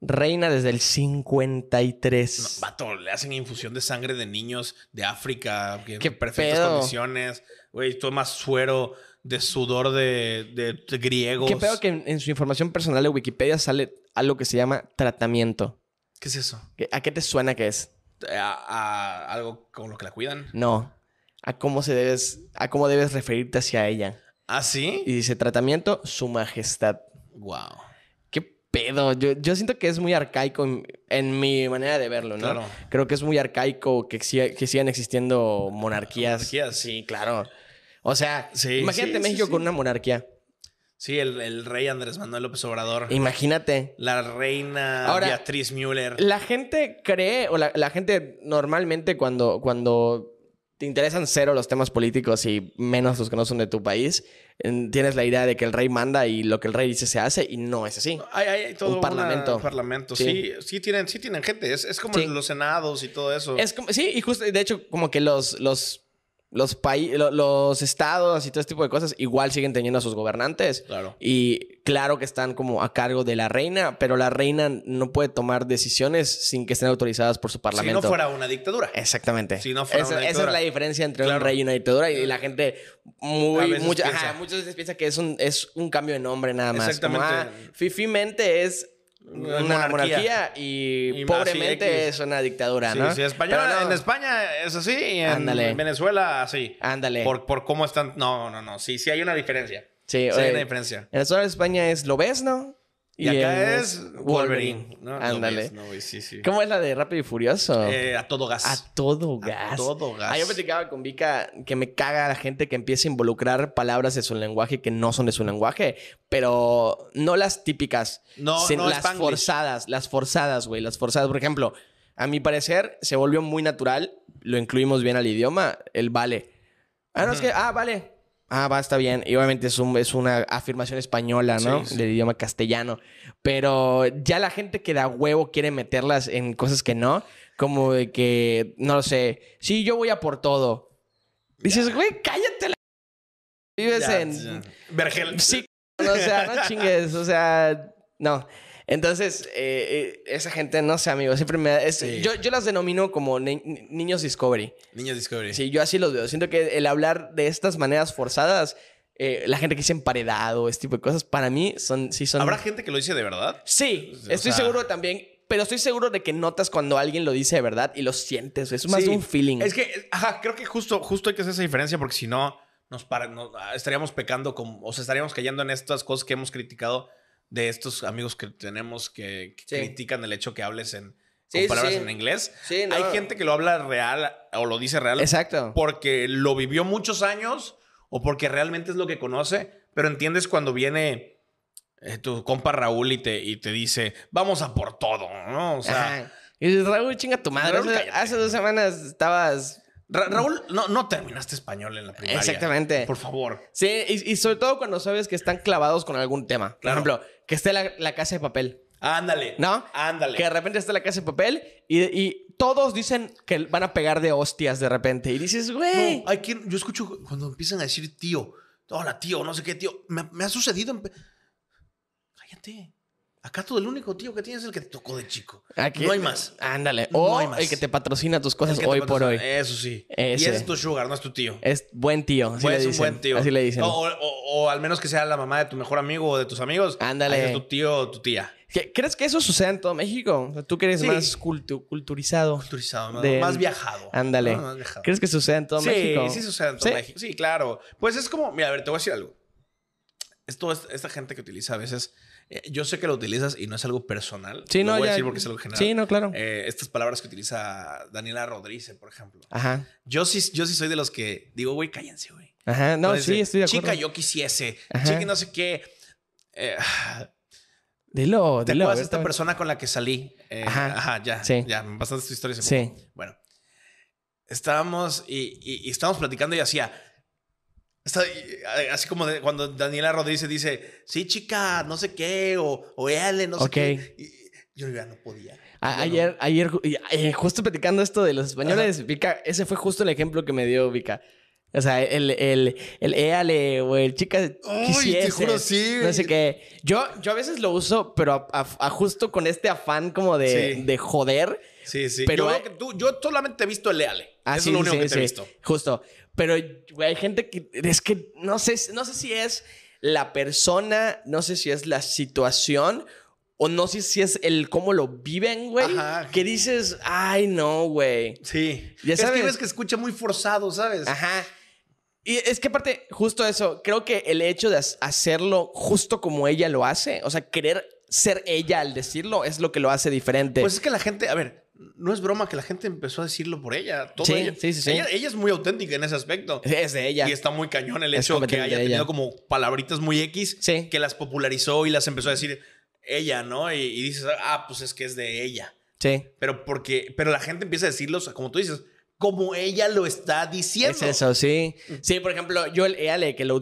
reina desde el 53. No, vato, le hacen infusión de sangre de niños de África, que ¿Qué en perfectas pedo? condiciones. Güey, tomas suero de sudor de, de- de griegos. ¿Qué pedo que en, en su información personal de Wikipedia sale algo que se llama tratamiento? ¿Qué es eso? ¿Qué- ¿A qué te suena que es? A, a algo con lo que la cuidan. No. A cómo se debes, a cómo debes referirte hacia ella. ¿Ah, sí? Y dice tratamiento, su majestad. Wow. ¿Qué pedo? Yo, yo siento que es muy arcaico en, en mi manera de verlo, ¿no? Claro. Creo que es muy arcaico que, que sigan existiendo monarquías. Monarquías. Sí, claro. O sea, Sí, imagínate sí, México sí. con una monarquía. Sí, el, el rey Andrés Manuel López Obrador. Imagínate. La reina Ahora- Beatriz Müller. La gente cree, o la, la gente normalmente cuando, cuando te interesan cero los temas políticos y menos los que no son de tu país, tienes la idea de que el rey manda y lo que el rey dice se hace y no es así. Hay, hay todo Un parlamento. parlamento. Sí. Sí. sí, tienen, sí tienen gente. Es, es como Sí. los senados y todo eso. Es como, sí, y justo, de hecho, como que los, los, los, los estados y todo este tipo de cosas igual siguen teniendo a sus gobernantes. Claro. Y claro que están como a cargo de la reina, pero la reina no puede tomar decisiones sin que estén autorizadas por su Si parlamento. no fuera una dictadura. Exactamente. Si no fuera esa, una esa es dictadura. la diferencia entre un Claro. rey y una dictadura. Y la gente muy, veces mucha- ajá, muchas veces piensa que es un, es un cambio de nombre nada más. Como, Exactamente. ah, fifimente es una Monarquía. monarquía, y, pobremente es una dictadura, Sí, ¿no? sí, España, no. en España es así y en Ándale. Venezuela así. Ándale. Por, por cómo están. No, no, no. Sí, sí hay una diferencia. Sí, Sí, hay una diferencia. En el sur de España es Y, acá es Wolverine. Ándale. No no ves, sí, sí. ¿Cómo es la de Rápido y Furioso? Eh, a todo gas. A todo gas. todo gas. Ah, yo platicaba con Vika que me caga la gente que empieza a involucrar palabras de su lenguaje que no son de su lenguaje, pero no las típicas, No, sino no las Spanglish. forzadas, las forzadas, güey, las forzadas. Por ejemplo, a mi parecer se volvió muy natural, lo incluimos bien al idioma, el vale. Ah, no, es que, ah, vale. Ah, va, está bien. Y obviamente es, un- es una afirmación española, ¿no? Sí, sí. Del idioma castellano. Pero ya la gente que da huevo quiere meterlas en cosas que no. Como de que, no lo sé. Sí, yo voy a por todo. Dices, güey, cállate la... Vives Ya, en... Vergel. Sí, o sea, no chingues, o sea, no. Entonces, eh, eh, esa gente, no sé, amigo, siempre me da... es- Sí. yo, yo las denomino como ni- ni- niños Discovery. Niños Discovery. Sí, yo así los veo. Siento que el hablar de estas maneras forzadas, eh, la gente que dice emparedado, este tipo de cosas, para mí son, sí son... ¿Habrá gente que lo dice de verdad? Sí, O estoy sea- seguro también, pero estoy seguro de que notas cuando alguien lo dice de verdad y lo sientes. Es más Sí. un feeling. Es que, ajá, creo que justo, justo hay que hacer esa diferencia porque si no, nos para- ah, estaríamos pecando con, o sea, estaríamos cayendo en estas cosas que hemos criticado de estos amigos que tenemos que, que Sí. critican el hecho que hables en Sí, con palabras sí. en inglés. Sí, no. Hay gente que lo habla real o lo dice real Exacto. porque lo vivió muchos años o porque realmente es lo que conoce, pero entiendes cuando viene eh, tu compa Raúl y te, y te dice, vamos a por todo, ¿no? O sea, Ajá. Y dices, Raúl, chinga tu madre. Raúl, Hace- cállate. hace dos semanas estabas... Ra- Raúl, no, no terminaste español en la primaria. Exactamente. Por favor. Sí, y, y sobre todo cuando sabes que están clavados con algún tema. Por ejemplo, que esté la, la casa de papel. Ándale. ¿No? Ándale. Que de repente está la casa de papel y, y todos dicen que van a pegar de hostias de repente. Y dices, güey. No, hay quien, yo escucho cuando empiezan a decir tío, hola tío, no sé qué tío, me, me ha sucedido. en Cállate. Acá todo el único tío que tienes es el que te tocó de chico. Aquí- No hay más. Ándale. No O hay más. el que te patrocina tus cosas hoy por hoy. Eso sí. Y Ese. es tu sugar, no es tu tío. Es buen tío. Así Pues le es un dicen. buen tío. Así le dicen. O, o- o al menos que sea la mamá de tu mejor amigo o de tus amigos. Ándale. Es tu tío o tu tía. ¿Qué- ¿Crees que eso suceda en todo México? O sea, tú que eres Sí. más cultu- culturizado. Culturizado, ¿no? Más viajado. Ándale. ¿no? Más viajado. ¿Crees que suceda en todo sí, México? Sí, sucede en todo ¿Sí? México. Sí, claro. Pues es como, mira, a ver, te voy a decir algo. Esto es esta gente que utiliza a veces. Eh, yo sé que lo utilizas y no es algo personal. Sí, lo no, voy ya- a decir porque es algo general. Sí, no, claro. Eh, estas palabras que utiliza Daniela Rodríguez, por ejemplo. Ajá. Yo sí, yo sí soy de los que digo, güey, cállense, güey. Ajá. No, Entonces, sí, estoy de acuerdo. Chica, yo quisiese. Ajá. Chica, no sé qué. Eh, Dilo, ¿Te dilo. ver, esta persona con la que salí? Eh, Ajá. ajá. ya. Sí. Ya, bastantes historias. Sí. Bueno, estábamos y, y- y estábamos platicando y hacía. Está- y- así como de- cuando Daniela Rodríguez dice, sí, chica, no sé qué, o, o éale, no sé qué. Y yo ya no podía. A- Ya no. ayer, ayer, eh, justo platicando esto de los españoles, Vika, ese fue justo el ejemplo que me dio Vika. O sea, el, el, el éale o el chica Ay, te juro, sí. No sé qué. Yo, yo a veces lo uso, pero a, a- a justo con este afán como de, Sí. de joder. Sí, sí. Pero yo, hay- creo que tú, yo solamente he visto el éale. Ah, Eso sí, es lo sí, único que sí, te he visto. Justo. Pero, güey, hay gente que es que no sé, no sé si es la persona, no sé si es la situación o no sé si es el cómo lo viven, güey. Ajá. Que dices, ay, no, güey. Sí. Ya es sabes. que ves que escucha muy forzado, ¿sabes? Ajá. Y es que aparte, justo eso, creo que el hecho de ha- hacerlo justo como ella lo hace, o sea, querer ser ella al decirlo, es lo que lo hace diferente. Pues es que la gente, a ver, no es broma que la gente empezó a decirlo por ella. Todo Sí, ella. sí, sí. Ella, ella es muy auténtica en ese aspecto. es de ella. Y está muy cañón el hecho de que haya ella. tenido como palabritas muy X que las popularizó y las empezó a decir ella, ¿no? Y, y dices, ah, pues es que es de ella. Sí. Pero porque, pero la gente empieza a decirlos, como tú dices, como ella lo está diciendo. Es eso, sí. Sí, por ejemplo, yo el éale, que lo,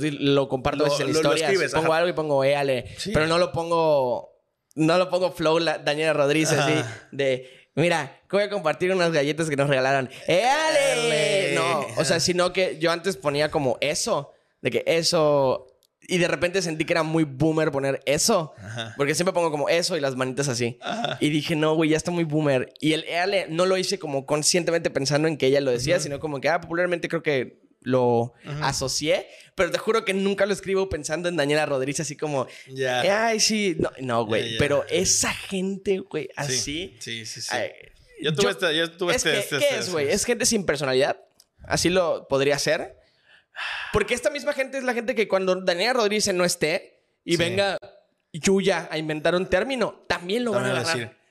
comparto Lo- en lo- lo historias. escribes, pongo ajá. algo y pongo éale. Pero no lo pongo. No lo pongo flow la, Daniela Rodríguez así Ajá. de. Mira, voy a compartir unas galletas que nos regalaron. ¡Éale! No, o sea, sino que yo antes ponía como eso. De que eso. Y de repente sentí que era muy boomer poner eso. Ajá. Porque siempre pongo como eso y las manitas así. Y dije, no, güey, ya está muy boomer. Y el éale no lo hice como conscientemente pensando en que ella lo decía, sino como que, ah, popularmente creo que lo asocié. Pero te juro que nunca lo escribo pensando en Daniela Rodríguez, así como, Ya. "Eh, ay, sí. No, no, güey. Ya, ya. Pero esa gente, güey, así. Sí, sí, sí. sí. ay, yo tuve yo- esta, yo tuve es este, que, este- ¿Qué este- es, güey? este- ¿Es gente sin personalidad? Así lo podría ser. Porque esta misma gente es la gente que cuando Daniela Rodríguez no esté y Sí. venga Yuya a inventar un término, también lo También van a voy a agarrar. decir.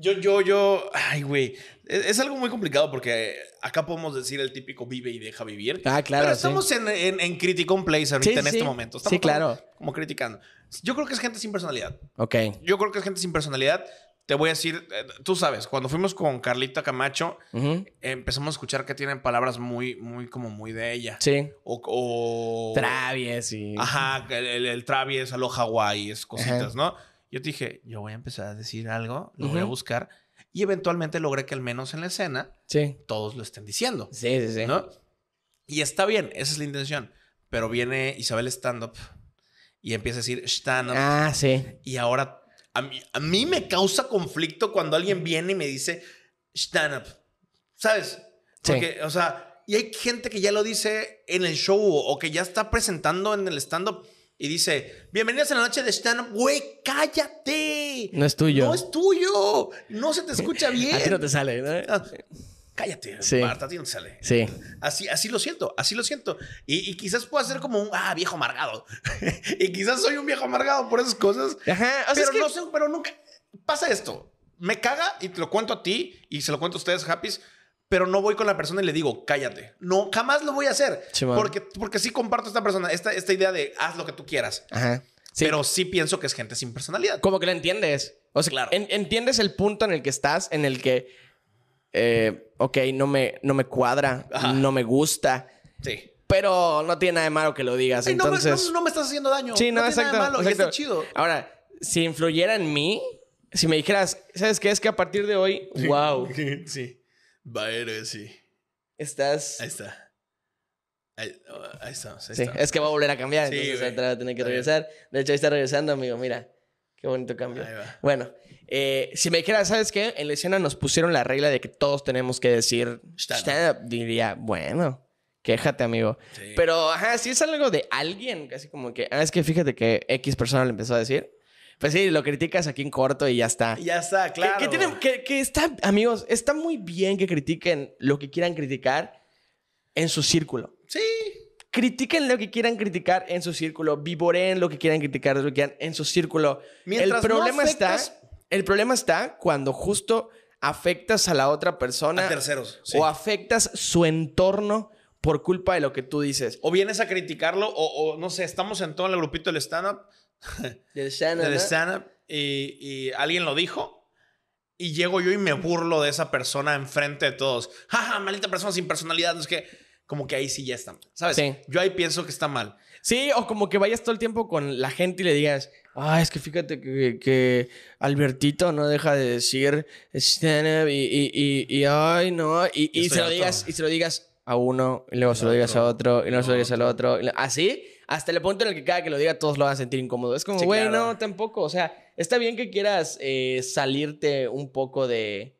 Yo, yo, yo, ay, güey. Es, algo muy complicado porque acá podemos decir el típico vive y deja vivir. Ah, claro, Pero sí. estamos en, en, en Criticon Place ahorita Sí, en sí, este sí. momento. Sí, Estamos claro. Como, como criticando. Yo creo que es gente sin personalidad. Ok. Yo creo que es gente sin personalidad. Te voy a decir, eh, tú sabes, cuando fuimos con Carlita Camacho, Ujú. empezamos a escuchar que tienen palabras muy, muy, como muy de ella. Sí. O, o- Travies y... Ajá, el, el, el Travies, a lo Hawái, es cositas, Ajá. ¿no? Yo te dije, yo voy a empezar a decir algo, lo voy a buscar. Y eventualmente logré que al menos en la escena Sí. todos lo estén diciendo, Sí, sí, sí. ¿no? Y está bien, esa es la intención. Pero viene Isabel Stand-Up y empieza a decir stand-up. Ah, sí. Y ahora a mí, a mí me causa conflicto cuando alguien viene y me dice stand-up. ¿Sabes? Sí. Porque, o sea, y hay gente que ya lo dice en el show o que ya está presentando en el stand-up y dice, bienvenidos a la noche de stand-up. Güey, cállate. No es tuyo. No es tuyo. No se te escucha bien. A ti no te sale, ¿no? Ah, Cállate, Sí. Marta, a ti no te sale. Sí. Así, así lo siento, así lo siento. Y, y quizás pueda ser como un, ah, viejo amargado. y quizás soy un viejo amargado por esas cosas. Ajá. O sea, pero es que... no sé, pero nunca. Pasa esto. Me caga y te lo cuento a ti y se lo cuento a ustedes, Happy. Pero no voy con la persona y le digo, cállate. No, jamás lo voy a hacer. Porque, porque sí comparto esta persona, esta, esta idea de haz lo que tú quieras. Ajá. Sí. Pero sí pienso que es gente sin personalidad. como que lo entiendes. O sea, Claro. en- entiendes el punto en el que estás, en el que, eh, ok, no me, no me cuadra, Ajá. no me gusta, Sí. pero no tiene nada de malo que lo digas. No, me- Entonces, no, no me estás haciendo daño. sí, no, tiene exacto. Nada de malo, y está chido. Ahora, si influyera en mí, si me dijeras, ¿sabes qué? Es que a partir de hoy, wow, sí. Vaero, sí. estás... Ahí está. Ahí, oh, ahí estamos. Ahí Sí, es que va a volver a cambiar, Sí, entonces va a tener que regresar. De hecho, ahí está regresando, amigo, mira. Qué bonito cambio. Ahí va. Bueno, eh, si me dijeras, ¿sabes qué? En la escena nos pusieron la regla de que todos tenemos que decir stand up. Diría, bueno, quéjate, amigo. Sí. Pero, ajá, si es algo de alguien, casi como que, ah, es que fíjate que X persona le empezó a decir. Pues sí, lo criticas aquí en corto y ya está. Ya está, Que- claro. Que, tienen- que- que está, amigos, está muy bien que critiquen lo que quieran criticar en su círculo. Sí. Critiquen lo que quieran criticar en su círculo, vivoreen lo que quieran criticar lo que quieran en su círculo. Mientras el no problema afectas- está, el problema está cuando justo afectas a la otra persona A terceros. sí. o afectas su entorno por culpa de lo que tú dices. O vienes a criticarlo, o, o, no sé, estamos en todo el grupito del stand-up, Del stand-up, stand-up, y, y alguien lo dijo, y llego yo y me burlo de esa persona enfrente de todos. Jaja, maldita persona sin personalidad. No es que, como que ahí sí ya está mal. ¿Sabes? Sí. Yo ahí pienso que está mal. Sí, o como que vayas todo el tiempo con la gente y le digas, ah, es que fíjate que, que Albertito no deja de decir stand-up y, y, y, y, ay, no, y, y se lo digas, y se lo digas a uno, y luego se lo digas a otro, y luego se lo digas al otro, así, hasta el punto en el que cada que lo diga todos lo van a sentir incómodo. Es como, Sí, güey, claro. no, tampoco, o sea, está bien que quieras eh, salirte un poco de,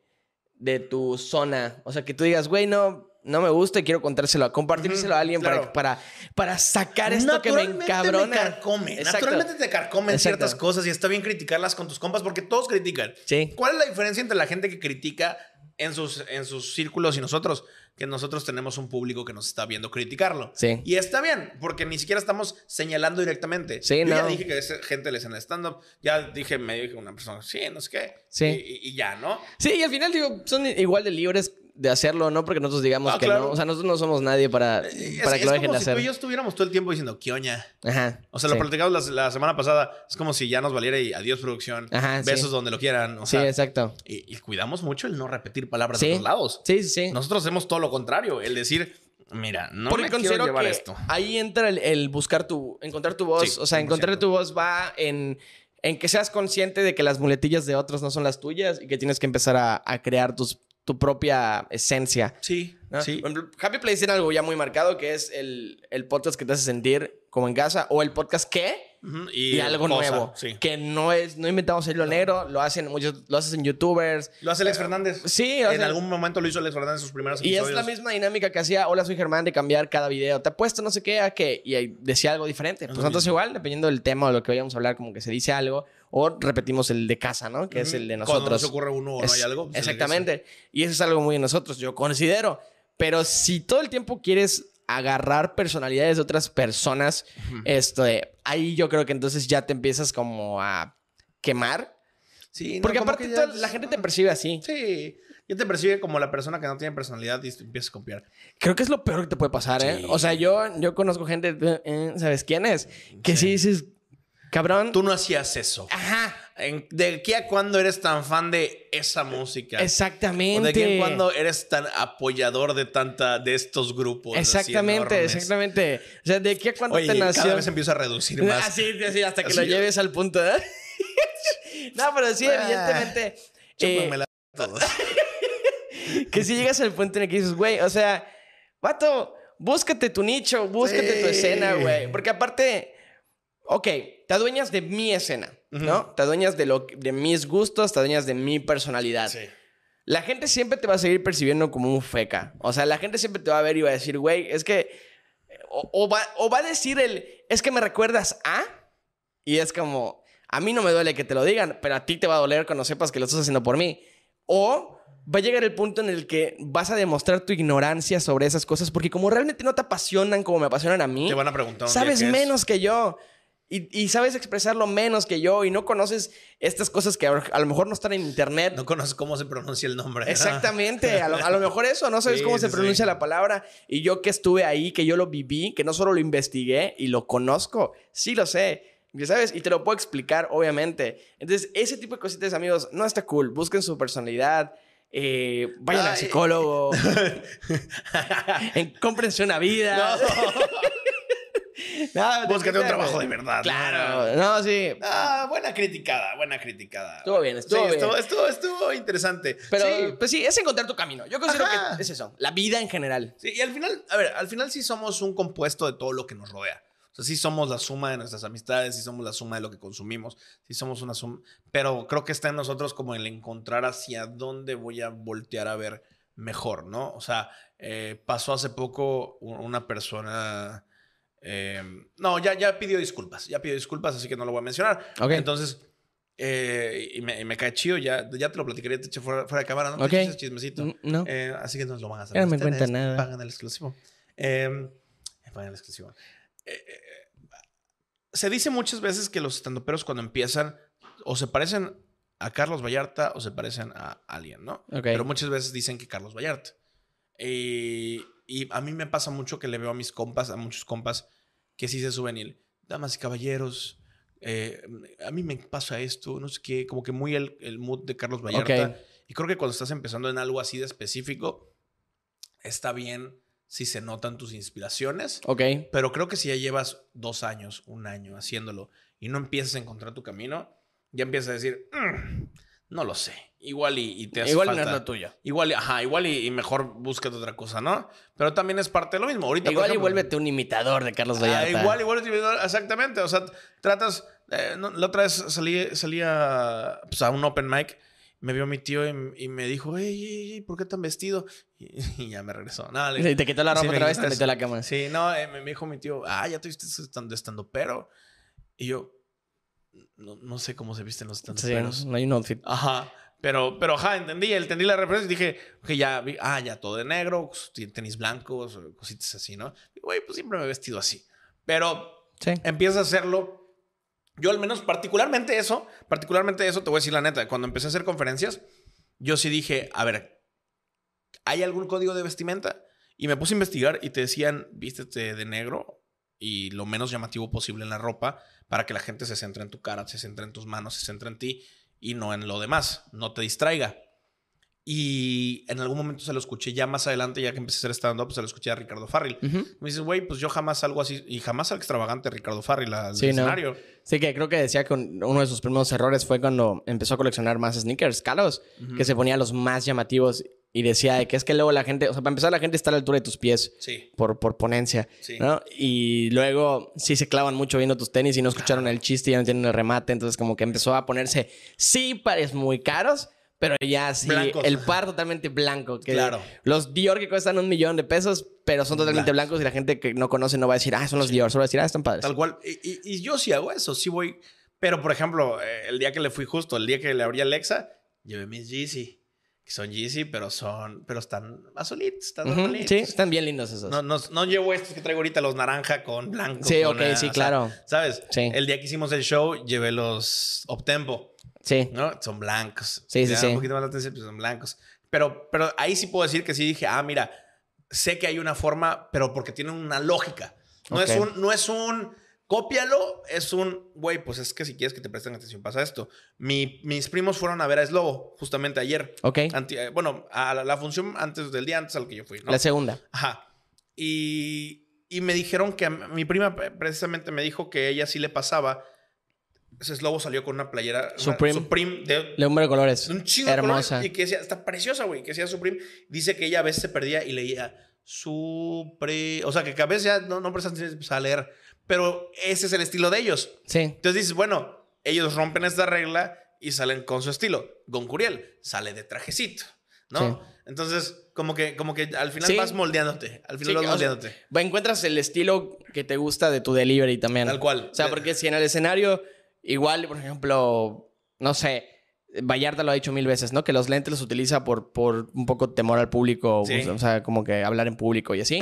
de tu zona, o sea, que tú digas, güey, no... No me gusta y quiero contárselo, compartírselo a alguien para, claro. para, para sacar esto que me Naturalmente encabrona. Me carcome. Exacto. Naturalmente te carcomen Exacto. ciertas cosas y está bien criticarlas con tus compas porque todos critican. Sí. ¿Cuál es la diferencia entre la gente que critica en sus, en sus círculos y nosotros? Que nosotros tenemos un público que nos está viendo criticarlo. Sí. Y está bien, porque ni siquiera estamos señalando directamente. Sí, Yo ya no. dije que es gente les en el stand-up. Ya dije, me dijo una persona, sí, no sé qué. Sí. Y- y ya, ¿no? Sí, y al final, digo, son igual de libres de hacerlo, no porque nosotros digamos Ah, que claro. no. O sea, nosotros no somos nadie para, para es que lo dejen como de si hacer. tú y yo estuviéramos todo el tiempo diciendo, ¿qué oña? Ajá. O sea, sí. lo platicamos la, la semana pasada. Es como si ya nos valiera y adiós producción. Ajá, sí. besos donde lo quieran. O Sí, sea, exacto. y, y cuidamos mucho el no repetir palabras Sí. de otros lados. Sí, sí, sí. Nosotros hacemos todo lo contrario. El decir, mira, no Porque me quiero considero llevar que esto. ahí entra el, el buscar tu, encontrar tu voz. Sí, o sea, 100%. encontrar tu voz va en, en que seas consciente de que las muletillas de otros no son las tuyas y que tienes que empezar a, a crear tus, tu propia esencia. Sí, ¿no? sí. Por ejemplo, Happy Place tiene algo ya muy marcado que es el, el podcast que te hace sentir como en casa o el podcast que Ujú, y, algo cosa, nuevo. Sí. Que no es, no inventamos el hilo negro, lo hacen muchos, lo hacen youtubers. Lo hace Alex Fernández. Sí, En algún momento lo hizo Alex Fernández en sus primeros y es episodios. la misma dinámica que hacía Hola, soy Germán de cambiar cada video. Te apuesto no sé qué a qué. Y ahí decía algo diferente. Pues nosotros igual, dependiendo del tema o lo que vayamos a hablar, como que se dice algo. O repetimos el de casa, ¿no? Que es el de Cuando nosotros. no se ocurre uno o no Es- hay algo. pues, de Exactamente. Y eso es algo muy de nosotros, yo considero. Pero si todo el tiempo quieres agarrar personalidades de otras personas, esto de- ahí yo creo que entonces ya te empiezas como a quemar. Sí, no, Porque aparte ya toda la gente te percibe así. Sí. Ya te percibe como la persona que no tiene personalidad y te empiezas a copiar. Creo que es lo peor que te puede pasar, ¿eh? Sí. O sea, yo, yo conozco gente, eh, ¿sabes quién es? Que sí, dices, cabrón. Tú no hacías eso. Ajá. ¿De qué a cuándo eres tan fan de esa música? Exactamente. ¿O de qué a cuándo eres tan apoyador de tanta de estos grupos? Exactamente, exactamente. O sea, ¿de qué a cuándo Oye, te nació? cada vez empieza a reducir más. Así, así, hasta que Así lo yo- lleves al punto, ¿eh? no, pero sí, Ah, evidentemente. eh, la todos. que si llegas al punto en el que dices, güey, o sea, vato, búscate tu nicho, búscate tu escena, güey. Porque aparte, ok, te adueñas de mi escena, ¿no? Te adueñas de, lo, de mis gustos, te adueñas de mi personalidad. Sí. La gente siempre te va a seguir percibiendo como un feca. O sea, la gente siempre te va a ver y va a decir, güey, es que... O, o va, o va a decir el, es que me recuerdas a... Y es como, a mí no me duele que te lo digan, pero a ti te va a doler cuando sepas que lo estás haciendo por mí. O va a llegar el punto en el que vas a demostrar tu ignorancia sobre esas cosas, porque como realmente no te apasionan como me apasionan a mí, Te van a preguntar sabes es. menos que yo. Y, y sabes expresarlo menos que yo y no conoces estas cosas que a, lo mejor no están en internet. No conoces cómo se pronuncia el nombre. ¿verdad? Exactamente, a lo, a lo mejor eso, no sabes Sí, cómo se pronuncia sí. la palabra. Y yo que estuve ahí, que yo lo viví, que no solo lo investigué y lo conozco, sí lo sé, ya ¿sabes? Y te lo puedo explicar, obviamente. Entonces, ese tipo de cositas, amigos, no está cool. Busquen su personalidad, eh, vayan al Ay. psicólogo, en- cómprense una vida. No, Búscate un trabajo de verdad. ¿no? Claro, no, sí. Ah, buena criticada, buena criticada. Estuvo bien, estuvo Sí, bien. Estuvo, estuvo, estuvo interesante. Pero, sí. pues sí, es encontrar tu camino. Yo considero Ajá. que es eso, la vida en general. Sí, y al final, a ver, al final sí somos un compuesto de todo lo que nos rodea. O sea, sí somos la suma de nuestras amistades, sí somos la suma de lo que consumimos, sí somos una suma. Pero creo que está en nosotros como el encontrar hacia dónde voy a voltear a ver mejor, ¿no? O sea, eh, pasó hace poco una persona. Eh, no, ya, ya pidió disculpas, ya pidió disculpas, así que no lo voy a mencionar. Ok. Entonces, eh, y, me, me cae chido, ya, ya te lo platicaría, te eché fuera, fuera de cámara, ¿no? Ok. Te chismecito. Mm, No. Eh, así que no lo van a hacer. Ya no me cuenta nada. Pagan el exclusivo. Eh, pagan el exclusivo. Eh, eh, se dice muchas veces que los estandoperos cuando empiezan o se parecen a Carlos Vallarta o se parecen a alguien, ¿no? Ok. Pero muchas veces dicen que Carlos Vallarta. Y, y a mí me pasa mucho que le veo a mis compas, a muchos compas, que sí se suben y el, damas y caballeros, eh, a mí me pasa esto, no sé qué, como que muy el, el mood de Carlos Vallarta. Y creo que cuando estás empezando en algo así de específico, está bien si se notan tus inspiraciones, Ok. pero creo que si ya llevas dos años, un año haciéndolo y no empiezas a encontrar tu camino, ya empiezas a decir, "Mm, no lo sé, igual y, y te hace Igual no falta- es lo tuyo. Igual, y- ajá, igual y, y mejor búscate otra cosa, ¿no? Pero también es parte de lo mismo. Ahorita, por Igual y ejemplo, vuélvete un imitador de Carlos Ah, Vallarta. igual, igual, exactamente. O sea, tratas. eh, no, la otra vez salí, salí a, pues, a un open mic. Me vio mi tío y, y me dijo, hey, ¿por qué tan vestido? Y, y ya me regresó. No, le- Y te quitó la ropa Sí, me otra vez, te metió a la cama. Sí, no, eh, me, me dijo mi tío, ah, ya te viste estando, estando pero. Y yo, no, no sé cómo se visten los estando Sí, peros. no hay un outfit. Ajá. Pero, pero, ajá, entendí, entendí la referencia y dije, ok, ya, ah, ya todo de negro, tenis blancos, cositas así, ¿no? Y, güey, pues siempre me he vestido así. Pero Sí. empiezas a hacerlo. Yo al menos, particularmente eso, particularmente eso, te voy a decir la neta, cuando empecé a hacer conferencias, yo sí dije, a ver, ¿hay algún código de vestimenta? Y me puse a investigar y te decían, vístete de negro y lo menos llamativo posible en la ropa para que la gente se centre en tu cara, se centre en tus manos, se centre en ti y no en lo demás, no te distraiga. Y en algún momento se lo escuché ya más adelante, ya que empecé a hacer stand-up, se lo escuché a Ricardo Farril. Ujú. Me dices, güey, pues yo jamás salgo así, y jamás al extravagante Ricardo Farril al Sí, no. escenario. Sí, que creo que decía que un- uno de sus primeros errores fue cuando empezó a coleccionar más sneakers caros, que se ponía los más llamativos y decía de que es que luego la gente, o sea, para empezar la gente está a la altura de tus pies Sí, por, por ponencia, sí. ¿no? Y luego sí se clavan mucho viendo tus tenis y no escucharon el chiste y ya no tienen el remate, entonces como que empezó a ponerse, sí, pares muy caros, pero ya sí, Blancos. el par totalmente blanco. Que Claro. Los Dior que cuestan un millón de pesos, pero son totalmente Blancos. blancos y la gente que no conoce no va a decir, ah, son los Dior, solo va a decir, ah, están padres. Tal cual. Y, y- y yo sí hago eso, sí voy. Pero, por ejemplo, eh, el día que le fui justo, el día que le abrí Alexa, llevé mis Yeezy. Que son Yeezy, pero son... Pero están azulitos, están Ujú, normalitos. Sí, están bien lindos esos. No, no, no llevo estos que traigo ahorita, los naranja con blanco. Sí, con, ok, eh, sí, o sea, claro. ¿Sabes? Sí. El día que hicimos el show, llevé los Optempo, Sí. ¿no? Son blancos. Sí, sí, sí. un poquito más la atención, pero son blancos. Pero, pero ahí sí puedo decir que sí dije, ah, mira, sé que hay una forma, pero porque tiene una lógica. No, es, Ok. un, no es un, cópialo, es un, güey, pues es que si quieres que te presten atención pasa esto. Mi- mis primos fueron a ver a Slobo justamente ayer. Ok. Anti- eh, bueno, a la, la función antes del día antes al que yo fui, ¿no? La segunda. Ajá. Y, y me dijeron que mi prima precisamente me dijo que ella sí le pasaba. Ese Slobo salió con una playera una Supreme. Supreme de, Le número de colores. un chingo de Hermosa. colores y que decía, está preciosa, güey, que decía Supreme. Dice que ella a veces se perdía y leía Supre. O sea, que a veces ya no, no atención a leer. Pero ese es el estilo de ellos. Sí. Entonces dices, bueno, ellos rompen esta regla y salen con su estilo. Goncuriel sale de trajecito, ¿no? Sí. Entonces, como que, como que al final Sí. vas moldeándote. Al final Sí, vas o sea, moldeándote. Encuentras el estilo que te gusta de tu delivery también. Tal cual. O sea, porque si en el escenario, igual, por ejemplo, no sé, Vallarta lo ha dicho mil veces, ¿no? Que los lentes los utiliza por, por un poco temor al público, o sea, como que hablar en público y así.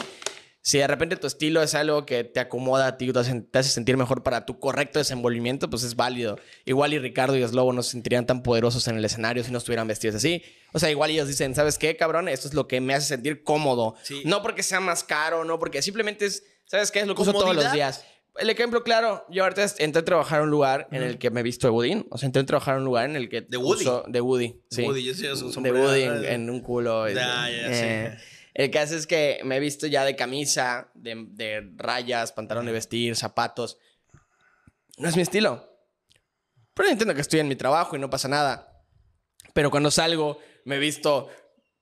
Si de repente tu estilo es algo que te acomoda a ti, te hace, te hace sentir mejor para tu correcto desenvolvimiento, pues es válido. Igual y Ricardo y Slobo no se sentirían tan poderosos en el escenario si no estuvieran vestidos así. O sea, igual ellos dicen, ¿sabes qué, cabrón? Esto es lo que me hace sentir cómodo. Sí. No porque sea más caro, no porque simplemente es, ¿sabes qué? Es lo que uso todos los días. El ejemplo claro, yo ahorita entré a trabajar a un lugar en el que me he visto de Woody. O sea, entré a trabajar a un lugar en el que... ¿De Woody? uso- de Woody, sí. Woody, yo uso un de. Woody en, en un culo. Ya, ya, Eh, sí. El caso es que me he visto ya de camisa, de, de rayas, pantalón de vestir, zapatos. No es mi estilo. Pero entiendo que estoy en mi trabajo y no pasa nada. Pero cuando salgo, me he visto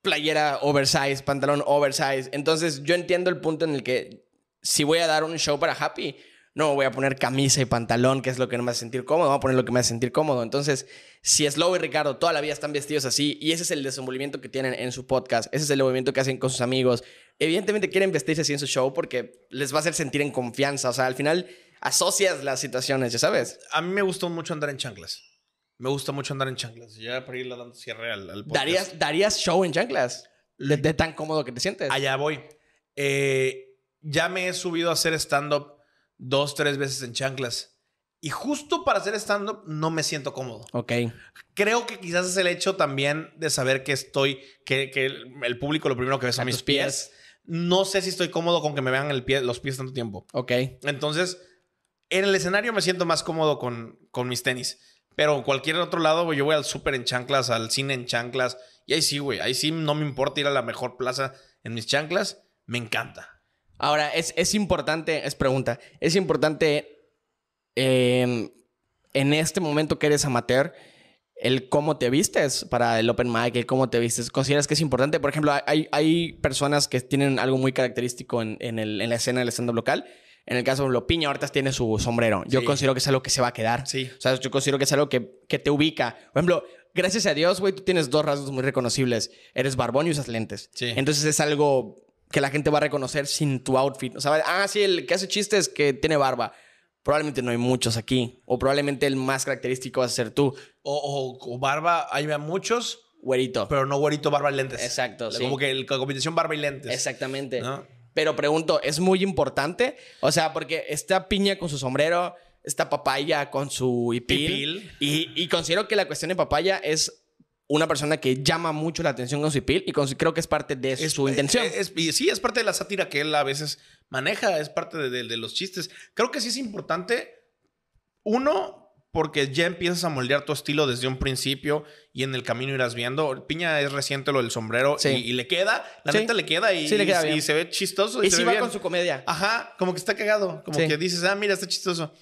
playera oversize, pantalón oversize. Entonces yo entiendo el punto en el que si voy a dar un show para Happy, no voy a poner camisa y pantalón, que es lo que no me hace sentir cómodo, voy a poner lo que me hace sentir cómodo. Entonces, si Slow y Ricardo toda la vida están vestidos así, y ese es el desenvolvimiento que tienen en su podcast, ese es el movimiento que hacen con sus amigos, evidentemente quieren vestirse así en su show porque les va a hacer sentir en confianza. O sea, al final asocias las situaciones, ya sabes. A mí me gustó mucho andar en chanclas. Me gusta mucho andar en chanclas. Ya para irle dando cierre al, al podcast. ¿Darías, ¿Darías show en chanclas? De, de tan cómodo que te sientes. Allá voy. Eh, ya me he subido a hacer stand-up dos, tres veces en chanclas. Y justo para hacer stand-up no me siento cómodo. Ok. Creo que quizás es el hecho también de saber que estoy, que, que el, el público lo primero que ve son mis pies. pies. No sé si estoy cómodo con que me vean el pie, los pies tanto tiempo. Ok. Entonces, en el escenario me siento más cómodo con, con mis tenis. Pero en cualquier otro lado, yo voy al súper en chanclas, al cine en chanclas. Y ahí sí, güey. Ahí sí no me importa ir a la mejor plaza en mis chanclas. Me encanta. Ahora, es, es importante, es pregunta, es importante eh, en este momento que eres amateur, el cómo te vistes para el open mic, el cómo te vistes. ¿Consideras que es importante? Por ejemplo, hay, hay personas que tienen algo muy característico en, en, el- en la escena del stand-up local. En el caso de Lo Piña, ahorita tiene su sombrero. Yo Sí. considero que es algo que se va a quedar. Sí. O sea, yo considero que es algo que, que te ubica. Por ejemplo, gracias a Dios, güey, tú tienes dos rasgos muy reconocibles. Eres barbón y usas lentes. Sí. Entonces es algo que la gente va a reconocer sin tu outfit. O sea, ah, sí, el que hace chistes que tiene barba. Probablemente no hay muchos aquí. O probablemente el más característico va a ser tú, O, o- o barba, hay muchos, güerito. pero no güerito, barba y lentes. Exacto, sí. Como que el- la combinación barba y lentes. Exactamente. ¿no? Pero pregunto, ¿es muy importante? O sea, porque está Piña con su sombrero, está Papaya con su hipil. Hipil. Y, y considero que la cuestión de Papaya es una persona que llama mucho la atención con su hipil y con su- creo que es parte de su intención. es- y sí, es parte de la sátira que él a veces maneja, es parte de, de- de los chistes. Creo que sí es importante, uno, porque ya empiezas a moldear tu estilo desde un principio y en el camino irás viendo. Piña es reciente lo del sombrero Sí. y, y le queda, la Sí. neta le queda y, Sí, le queda y- bien. y se ve chistoso. y se si ve va bien. con su comedia. Ajá, como que está cagado. Como que dices, ah, mira, está chistoso.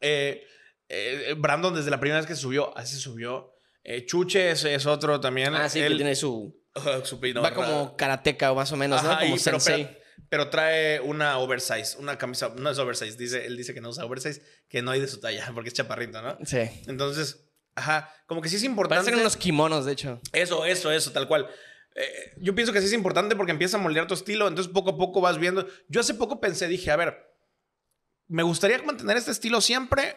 Eh, eh, Brandon, desde la primera vez que subió, así subió. Eh, Chuche es, otro también. Ah, sí, que Él- tiene su... va como karateca o más o menos, ¿no? Como y- pero, sensei. pero, pero trae una oversize, una camisa, no es oversize, dice, él dice que no usa oversize, que no hay de su talla, porque es chaparrito, ¿no? Sí. Entonces, ajá, como que sí es importante. Parecen unos kimonos, de hecho. Eso, eso, eso, tal cual. Eh, yo pienso que sí es importante porque empieza a moldear tu estilo, entonces poco a poco vas viendo. Yo hace poco pensé, dije, a ver, me gustaría mantener este estilo siempre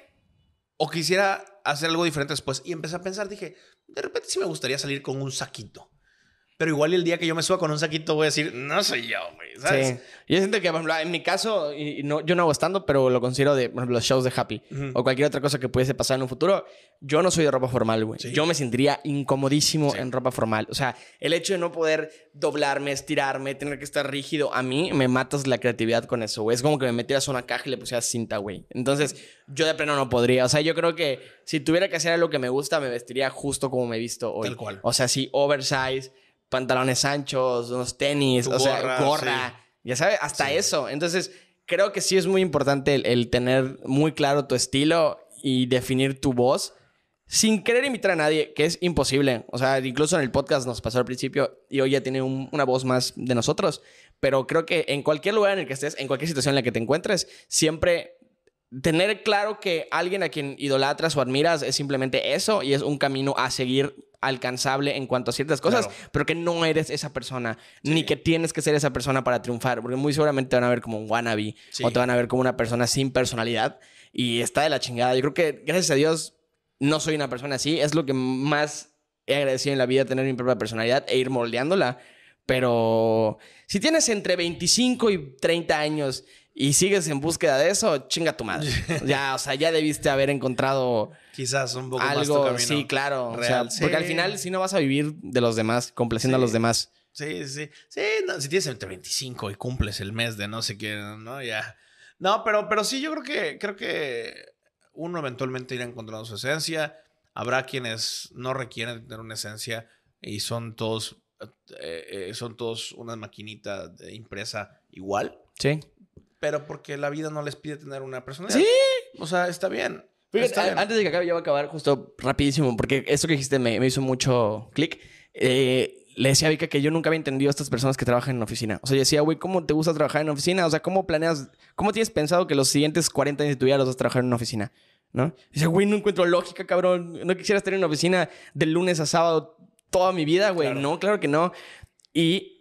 o quisiera hacer algo diferente después. Y empecé a pensar, dije, de repente sí me gustaría salir con un saquito. Pero igual el día que yo me suba con un saquito voy a decir, no soy yo, güey, ¿sabes? Sí. Yo siento que, por ejemplo, en mi caso, y no, yo no hago estando, pero lo considero de, por ejemplo, los shows de Happy o cualquier otra cosa que pudiese pasar en un futuro. Yo no soy de ropa formal, güey. Sí. Yo me sentiría incomodísimo Sí. en ropa formal. O sea, el hecho de no poder doblarme, estirarme, tener que estar rígido, a mí me matas la creatividad con eso, güey. Es como que me metieras a una caja y le pusieras cinta, güey. Entonces, yo de pleno no podría. O sea, yo creo que si tuviera que hacer algo que me gusta, me vestiría justo como me he visto hoy. Tal cual. O sea, sí, oversize, pantalones anchos, unos tenis, Tu o sea, gorra, gorra. sí. Ya sabes, hasta eso. Entonces, creo que sí es muy importante el, el tener muy claro tu estilo y definir tu voz sin querer imitar a nadie, que es imposible. O sea, incluso en el podcast nos pasó al principio y hoy ya tiene un- una voz más de nosotros. Pero creo que en cualquier lugar en el que estés, en cualquier situación en la que te encuentres, siempre tener claro que alguien a quien idolatras o admiras es simplemente eso y es un camino a seguir alcanzable en cuanto a ciertas cosas, Claro. pero que no eres esa persona, ni que tienes que ser esa persona para triunfar, porque muy seguramente te van a ver como un wannabe Sí. o te van a ver como una persona sin personalidad y está de la chingada. Yo creo que gracias a Dios no soy una persona así, es lo que más he agradecido en la vida, tener mi propia personalidad e ir moldeándola. Pero si tienes entre 25 y 30 años y sigues en búsqueda de eso, chinga tu madre. ya, o sea, ya debiste haber encontrado Quizás un poco más tu algo. camino. Sí, claro. o real. Porque al Sí. final, si no vas a vivir de los demás, complaciendo a Sí. los demás. Sí, sí. Sí, no, si tienes entre 25 y cumples el mes de no sé qué, ¿no? Ya. No, pero, pero sí, yo creo que, creo que uno eventualmente irá encontrando su esencia. Habrá quienes no requieren tener una esencia y son todos, eh, eh, son todos una maquinita de impresa igual, Sí. Pero porque la vida no les pide tener una personalidad. Sí. O sea, está bien. Fíjate, Está a- bien. antes de que acabe, yo voy a acabar justo rapidísimo, porque esto que dijiste me, me hizo mucho clic. Eh, le decía a Vika que yo nunca había entendido a estas personas que trabajan en oficina. O sea, yo decía, güey, ¿cómo te gusta trabajar en oficina? O sea, ¿cómo planeas, cómo tienes pensado que los siguientes 40 años de tu vida los vas a trabajar en una oficina? ¿No? Dice, güey, no encuentro lógica, cabrón. No quisiera estar en una oficina de lunes a sábado toda mi vida, güey. Claro. No, claro que no. Y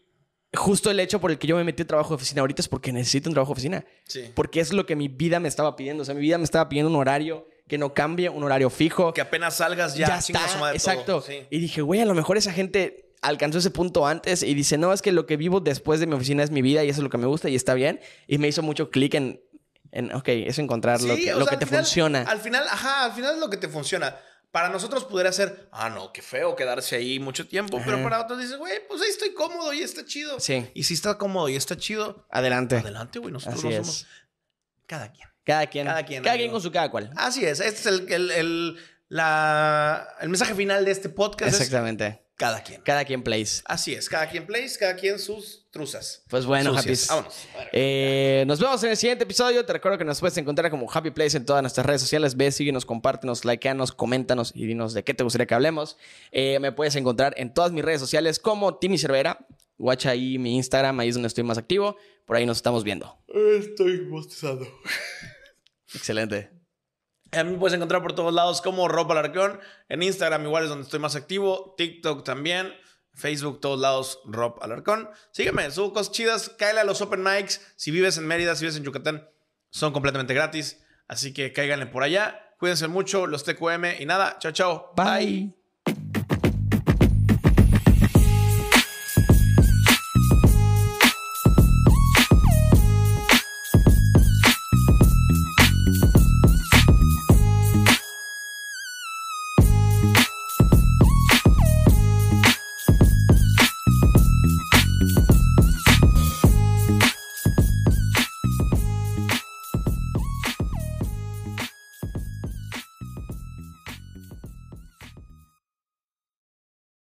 justo el hecho por el que yo me metí a trabajo de oficina ahorita es porque necesito un trabajo de oficina Sí. porque es lo que mi vida me estaba pidiendo. O sea, mi vida me estaba pidiendo un horario que no cambie, un horario fijo. Que apenas salgas ya, ya, está, su madre exacto. todo. Sí. Y dije, güey, a lo mejor esa gente alcanzó ese punto antes y dice, no, es que lo que vivo después de mi oficina es mi vida y eso es lo que me gusta y está bien. Y me hizo mucho clic en, en, ok, es encontrar lo que, o lo sea, que al te final- funciona. Al final, ajá, al final es lo que te funciona. Para nosotros pudiera ser, ah, no, qué feo quedarse ahí mucho tiempo, pero para otros dices, güey, pues ahí estoy cómodo y está chido. Sí. Y si está cómodo y está chido, Adelante. adelante, güey, nosotros Así no es. somos cada quien. Cada quien. Cada Cada quien, quien, amigo. con su cada cual. Así es, este es el, el, el- la, el mensaje final de este podcast. es Exactamente. Cada quien. Cada quien plays. Así es, cada quien plays, cada quien sus truzas. Pues bueno. Happy. Vámonos. Eh, nos vemos en el siguiente episodio. Te recuerdo que nos puedes encontrar como Happy Place en todas nuestras redes sociales. Ve, síguenos, compártenos, likeanos, coméntanos y dinos de qué te gustaría que hablemos. Eh, me puedes encontrar en todas mis redes sociales como Timmy Cervera. Watcha ahí mi Instagram, ahí es donde estoy más activo. Por ahí nos estamos viendo. Estoy bostezado. Excelente. A mí me puedes encontrar por todos lados como Rob Alarcón. En Instagram igual es donde estoy más activo. TikTok también. Facebook, todos lados, Rob Alarcón. Sígueme, subo cosas chidas. Cáele a los open mics. Si vives en Mérida, si vives en Yucatán, son completamente gratis. Así que cáiganle por allá. Cuídense mucho, los TQM. Y nada, chao, chao. Bye.